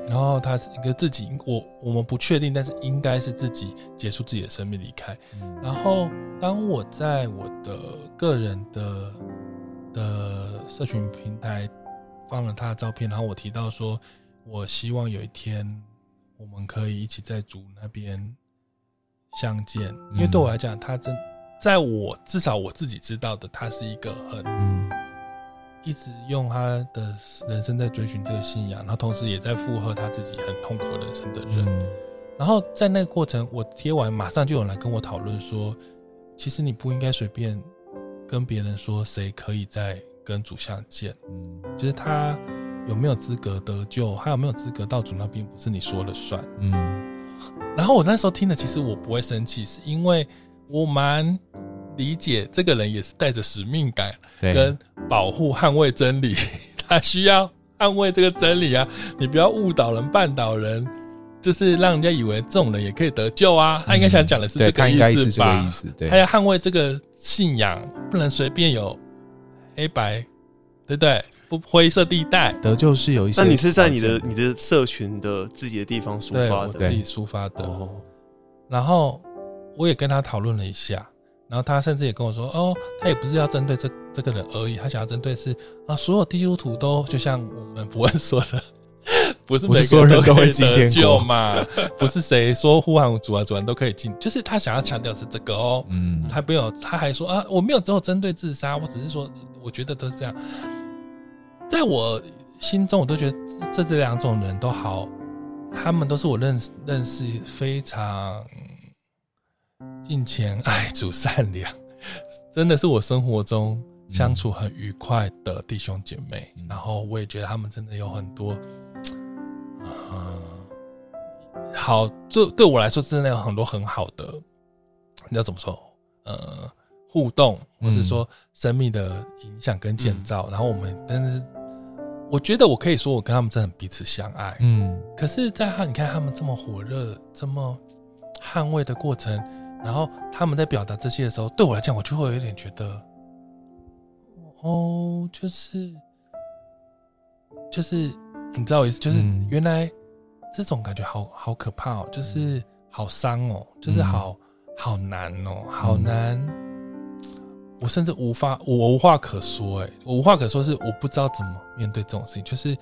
然后他一个自己，我我们不确定，但是应该是自己结束自己的生命离开。然后当我在我的个人的的社群平台。放了他的照片，然后我提到说，我希望有一天我们可以一起在主那边相见，因为对我来讲，他真在我至少我自己知道的，他是一个很一直用他的人生在追寻这个信仰，然后同时也在附和他自己很痛苦人生的人。嗯、然后在那个过程，我贴完马上就有人来跟我讨论说，其实你不应该随便跟别人说谁可以再跟主相见，嗯，就是他有没有资格得救，他有没有资格到主那边，不是你说了算，嗯。然后我那时候听了，其实我不会生气，是因为我蛮。理解这个人也是带着使命感，跟保护、捍卫真理，他需要捍卫这个真理啊！你不要误导人、绊倒人，就是让人家以为这种人也可以得救啊！他应该想讲的是这个意思吧？他要捍卫这个信仰，不能随便有黑白，对不对？不灰色地带，得救是有一些。那你是在你的你的社群的自己的地方抒发的，我自己抒发的。然后我也跟他讨论了一下。然后他甚至也跟我说：“哦，他也不是要针对这这个人而已，他想要针对是啊，所有基督徒都就像我们博恩说的，不是每个人都可以得救嘛？不是谁说呼喊主啊主人都可以进，就是他想要强调是这个哦。嗯，他没有，他还说啊，我没有只有针对自杀，我只是说，我觉得都是这样。在我心中，我都觉得这这两种人都好，他们都是我认识认识非常。”敬虔、爱主、善良，真的是我生活中相处很愉快的弟兄姐妹。嗯、然后我也觉得他们真的有很多，嗯，好，就对我来说，真的有很多很好的，你要怎么说？呃，互动，或是说生命的影响跟建造。嗯、然后我们，但是我觉得我可以说，我跟他们真的很彼此相爱。嗯，可是，在他你看他们这么火热、这么捍卫的过程。然后他们在表达这些的时候，对我来讲，我就会有一点觉得，哦，就是，就是，你知道我意思，就是原来这种感觉好好可怕哦，就是好伤哦，就是好好难哦，好难，我甚至无法，我无话可说，哎，我无话可说，是我不知道怎么面对这种事情，就是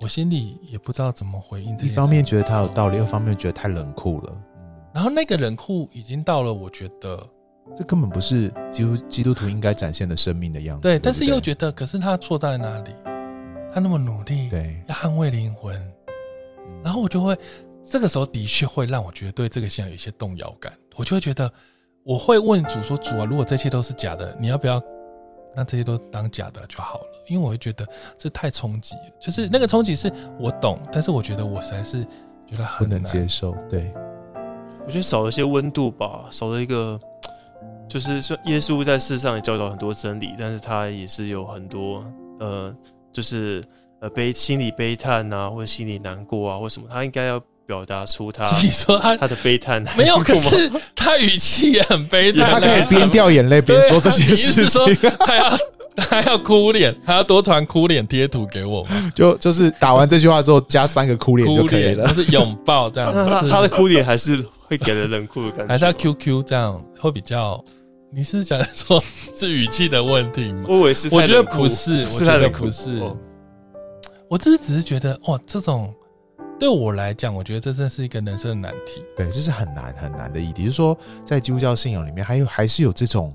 我心里也不知道怎么回应这。一方面觉得他有道理，二方面觉得太冷酷了。然后那个冷酷已经到了，我觉得这根本不是基督基督徒应该展现的生命的样子。对，但是又觉得，可是他错在哪里？他那么努力，对，要捍卫灵魂。然后我就会，这个时候的确会让我觉得对这个信仰有一些动摇感。我就会觉得，我会问主说：“主啊，如果这些都是假的，你要不要让这些都当假的就好了？”因为我会觉得这太冲击，就是那个冲击是我懂，但是我觉得我实在是觉得很不能接受。对。我觉得少了一些温度吧，少了一个，就是说耶稣在世上也教导很多真理，但是他也是有很多呃，就是呃悲心里悲叹啊，或者心里难过啊，或什么，他应该要表达出他，所以说他他的悲叹没有，可是 他语气也很悲叹，他可以边掉眼泪边说这些事情，他要他要哭脸，他要多传哭脸贴图给我吗？就就是打完这句话之后加三个哭脸就可以了，就是拥抱这样，他他的哭脸还是。会给人冷酷的感觉，还是要 QQ 这样会比较？你是想说是语气的问题吗？我以为是，我觉得不是，我觉得不是。我只是只是觉得，哇，这种对我来讲，我觉得这真是一个人生的难题。对，这是很难很难的议题。就是说，在基督教信仰里面，还有还是有这种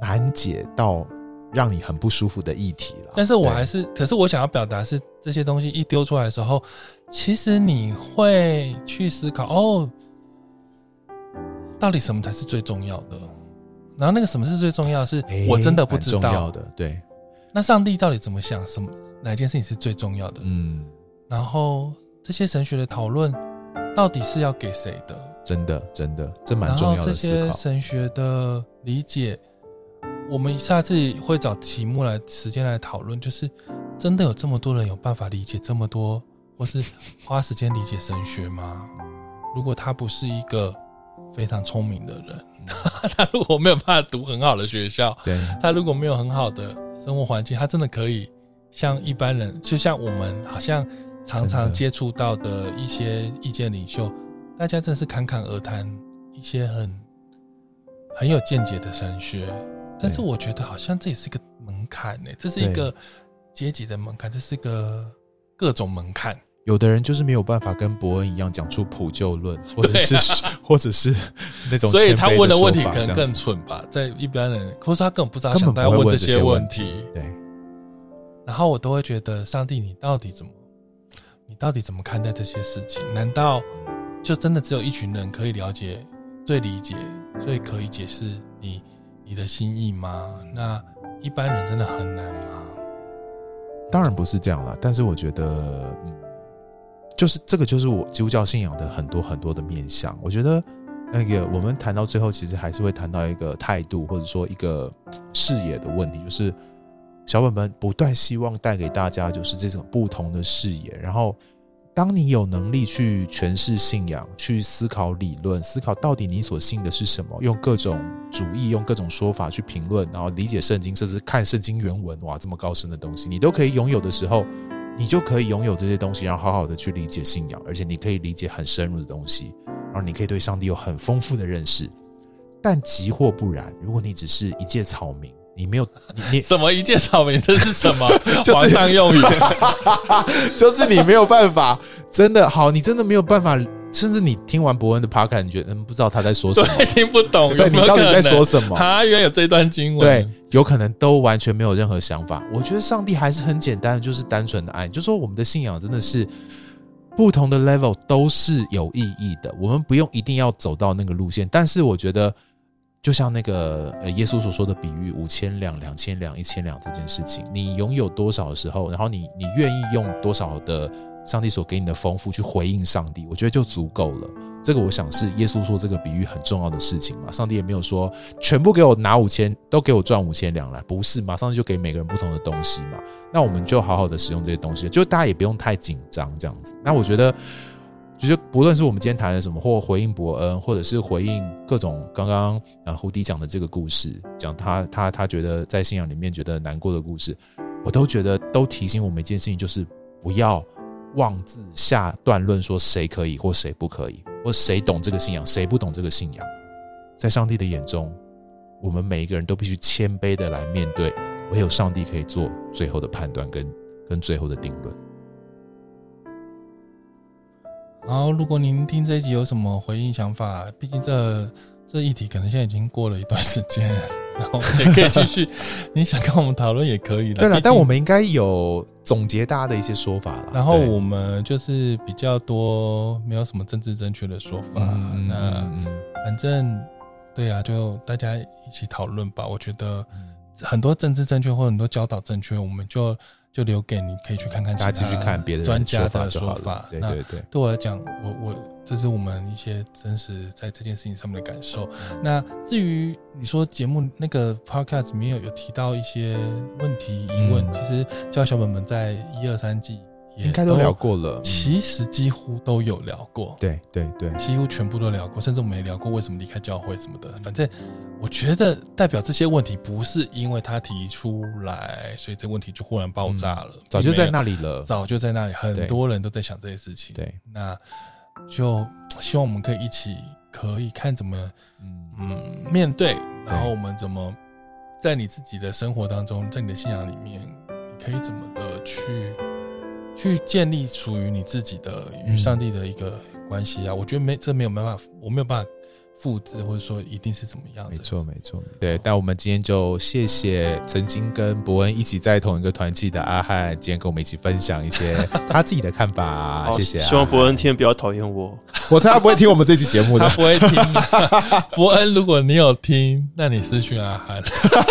难解到让你很不舒服的议题了。但是我还是，可是我想要表达是，这些东西一丢出来的时候，其实你会去思考哦。到底什么才是最重要的？然后那个什么是最重要的？是我真的不知道。重要的，对。那上帝到底怎么想？什么哪件事情是最重要的？嗯。然后这些神学的讨论到底是要给谁的？真的，真的，这蛮重要的。这些神学的理解，我们下次会找题目来、时间来讨论。就是真的有这么多人有办法理解这么多，或是花时间理解神学吗？如果他不是一个。非常聪明的人，他如果没有办法读很好的学校，对，他如果没有很好的生活环境，他真的可以像一般人，就像我们好像常常接触到的一些意见领袖，大家真是侃侃而谈一些很很有见解的神学，但是我觉得好像这也是一个门槛呢，这是一个阶级的门槛，这是一个各种门槛。有的人就是没有办法跟伯恩一样讲出普救论，或者是、啊、或者是那种，所以他问的问题可能更蠢吧，在一般人，或是他根本不知道他想他要问这些问题。对，然后我都会觉得，上帝，你到底怎么，你到底怎么看待这些事情？难道就真的只有一群人可以了解、最理解、最可以解释你你的心意吗？那一般人真的很难吗？当然不是这样了，但是我觉得，嗯，就是这个就是我基督教信仰的很多很多的面向。我觉得那个我们谈到最后，其实还是会谈到一个态度，或者说一个视野的问题。就是小本本不断希望带给大家，就是这种不同的视野，然后。当你有能力去诠释信仰，去思考理论，思考到底你所信的是什么，用各种主义，用各种说法去评论，然后理解圣经，甚至看圣经原文，哇，这么高深的东西，你都可以拥有的时候，你就可以拥有这些东西，然后好好的去理解信仰，而且你可以理解很深入的东西，然后你可以对上帝有很丰富的认识。但即或不然，如果你只是一介草民。你没有你，你什么一介草民？这是什么？就是皇上用语，就是你没有办法，真的好，你真的没有办法，甚至你听完伯恩的 podcast，你觉得嗯不知道他在说什么，对，听不懂，对，你到底在说什么？他原来有这段经文，对，有可能都完全没有任何想法。我觉得上帝还是很简单的，就是单纯的爱，就是说我们的信仰真的是不同的 level 都是有意义的，我们不用一定要走到那个路线，但是我觉得。就像那个呃，耶稣所说的比喻，五千两、两千两、一千两这件事情，你拥有多少的时候，然后你你愿意用多少的上帝所给你的丰富去回应上帝，我觉得就足够了。这个我想是耶稣说这个比喻很重要的事情嘛。上帝也没有说全部给我拿五千，都给我赚五千两来，不是嘛？上就给每个人不同的东西嘛。那我们就好好的使用这些东西，就大家也不用太紧张这样子。那我觉得。就是不论是我们今天谈的什么，或回应伯恩，或者是回应各种刚刚啊胡迪讲的这个故事，讲他他他觉得在信仰里面觉得难过的故事，我都觉得都提醒我们一件事情，就是不要妄自下断论说谁可以或谁不可以，或谁懂这个信仰，谁不懂这个信仰。在上帝的眼中，我们每一个人都必须谦卑的来面对，唯有上帝可以。做最后的判断跟跟最后的定论。然后，如果您听这一集有什么回应想法，毕竟这这议题可能现在已经过了一段时间，然后也可以继续。你想跟我们讨论也可以的。对了，但我们应该有总结大家的一些说法了。然后我们就是比较多没有什么政治正确的说法。嗯、那反正对啊，就大家一起讨论吧。我觉得很多政治正确或者很多教导正确，我们就。就留给你，可以去看看，大家继续看别的专家的说法。对对对，对我来讲，我我这是我们一些真实在这件事情上面的感受。那至于你说节目那个 podcast 里面有有提到一些问题疑问，嗯、其实教小本本在一二三季。应该都聊过了，其实几乎都有聊过，对对对，几乎全部都聊过，甚至我们也聊过为什么离开教会什么的。反正我觉得代表这些问题不是因为他提出来，所以这问题就忽然爆炸了，早就在那里了，早就在那里，很多人都在想这些事情。对，那就希望我们可以一起，可以看怎么嗯。面对，然后我们怎么在你自己的生活当中，在你的信仰里面，你可以怎么的去。去建立属于你自己的与上帝的一个关系啊，我觉得没这没有办法，我没有办法。复制或者说一定是怎么样？没错，没错。对，但我们今天就谢谢曾经跟伯恩一起在同一个团契的阿汉，今天跟我们一起分享一些他自己的看法。谢谢。希望伯恩听不要讨厌我，我猜他不会听我们这期节目的，他不会听。伯恩，如果你有听，那你私讯阿汉，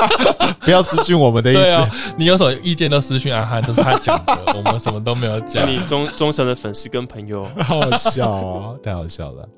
不要私讯我们的意思。对哦，你有什么意见都私讯阿汉，这是他讲的，我们什么都没有讲。你忠忠诚的粉丝跟朋友，好好笑哦，太好笑了。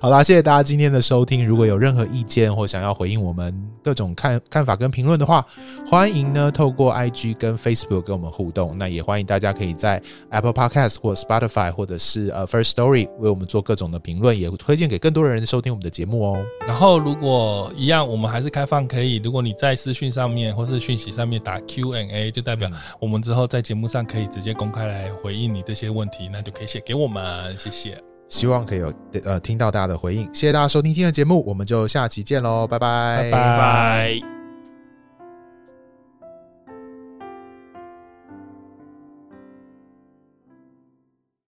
好啦，谢谢大家今天的收听。如果有任何意见或想要回应我们各种看看法跟评论的话，欢迎呢透过 IG 跟 Facebook 跟我们互动。那也欢迎大家可以在 Apple Podcast 或 Spotify 或者是呃 First Story 为我们做各种的评论，也推荐给更多人收听我们的节目哦。然后如果一样，我们还是开放可以，如果你在私讯上面或是讯息上面打 Q&A，就代表我们之后在节目上可以直接公开来回应你这些问题，那就可以写给我们，谢谢。希望可以有呃听到大家的回应，谢谢大家收听今天的节目，我们就下期见喽，拜拜，拜拜。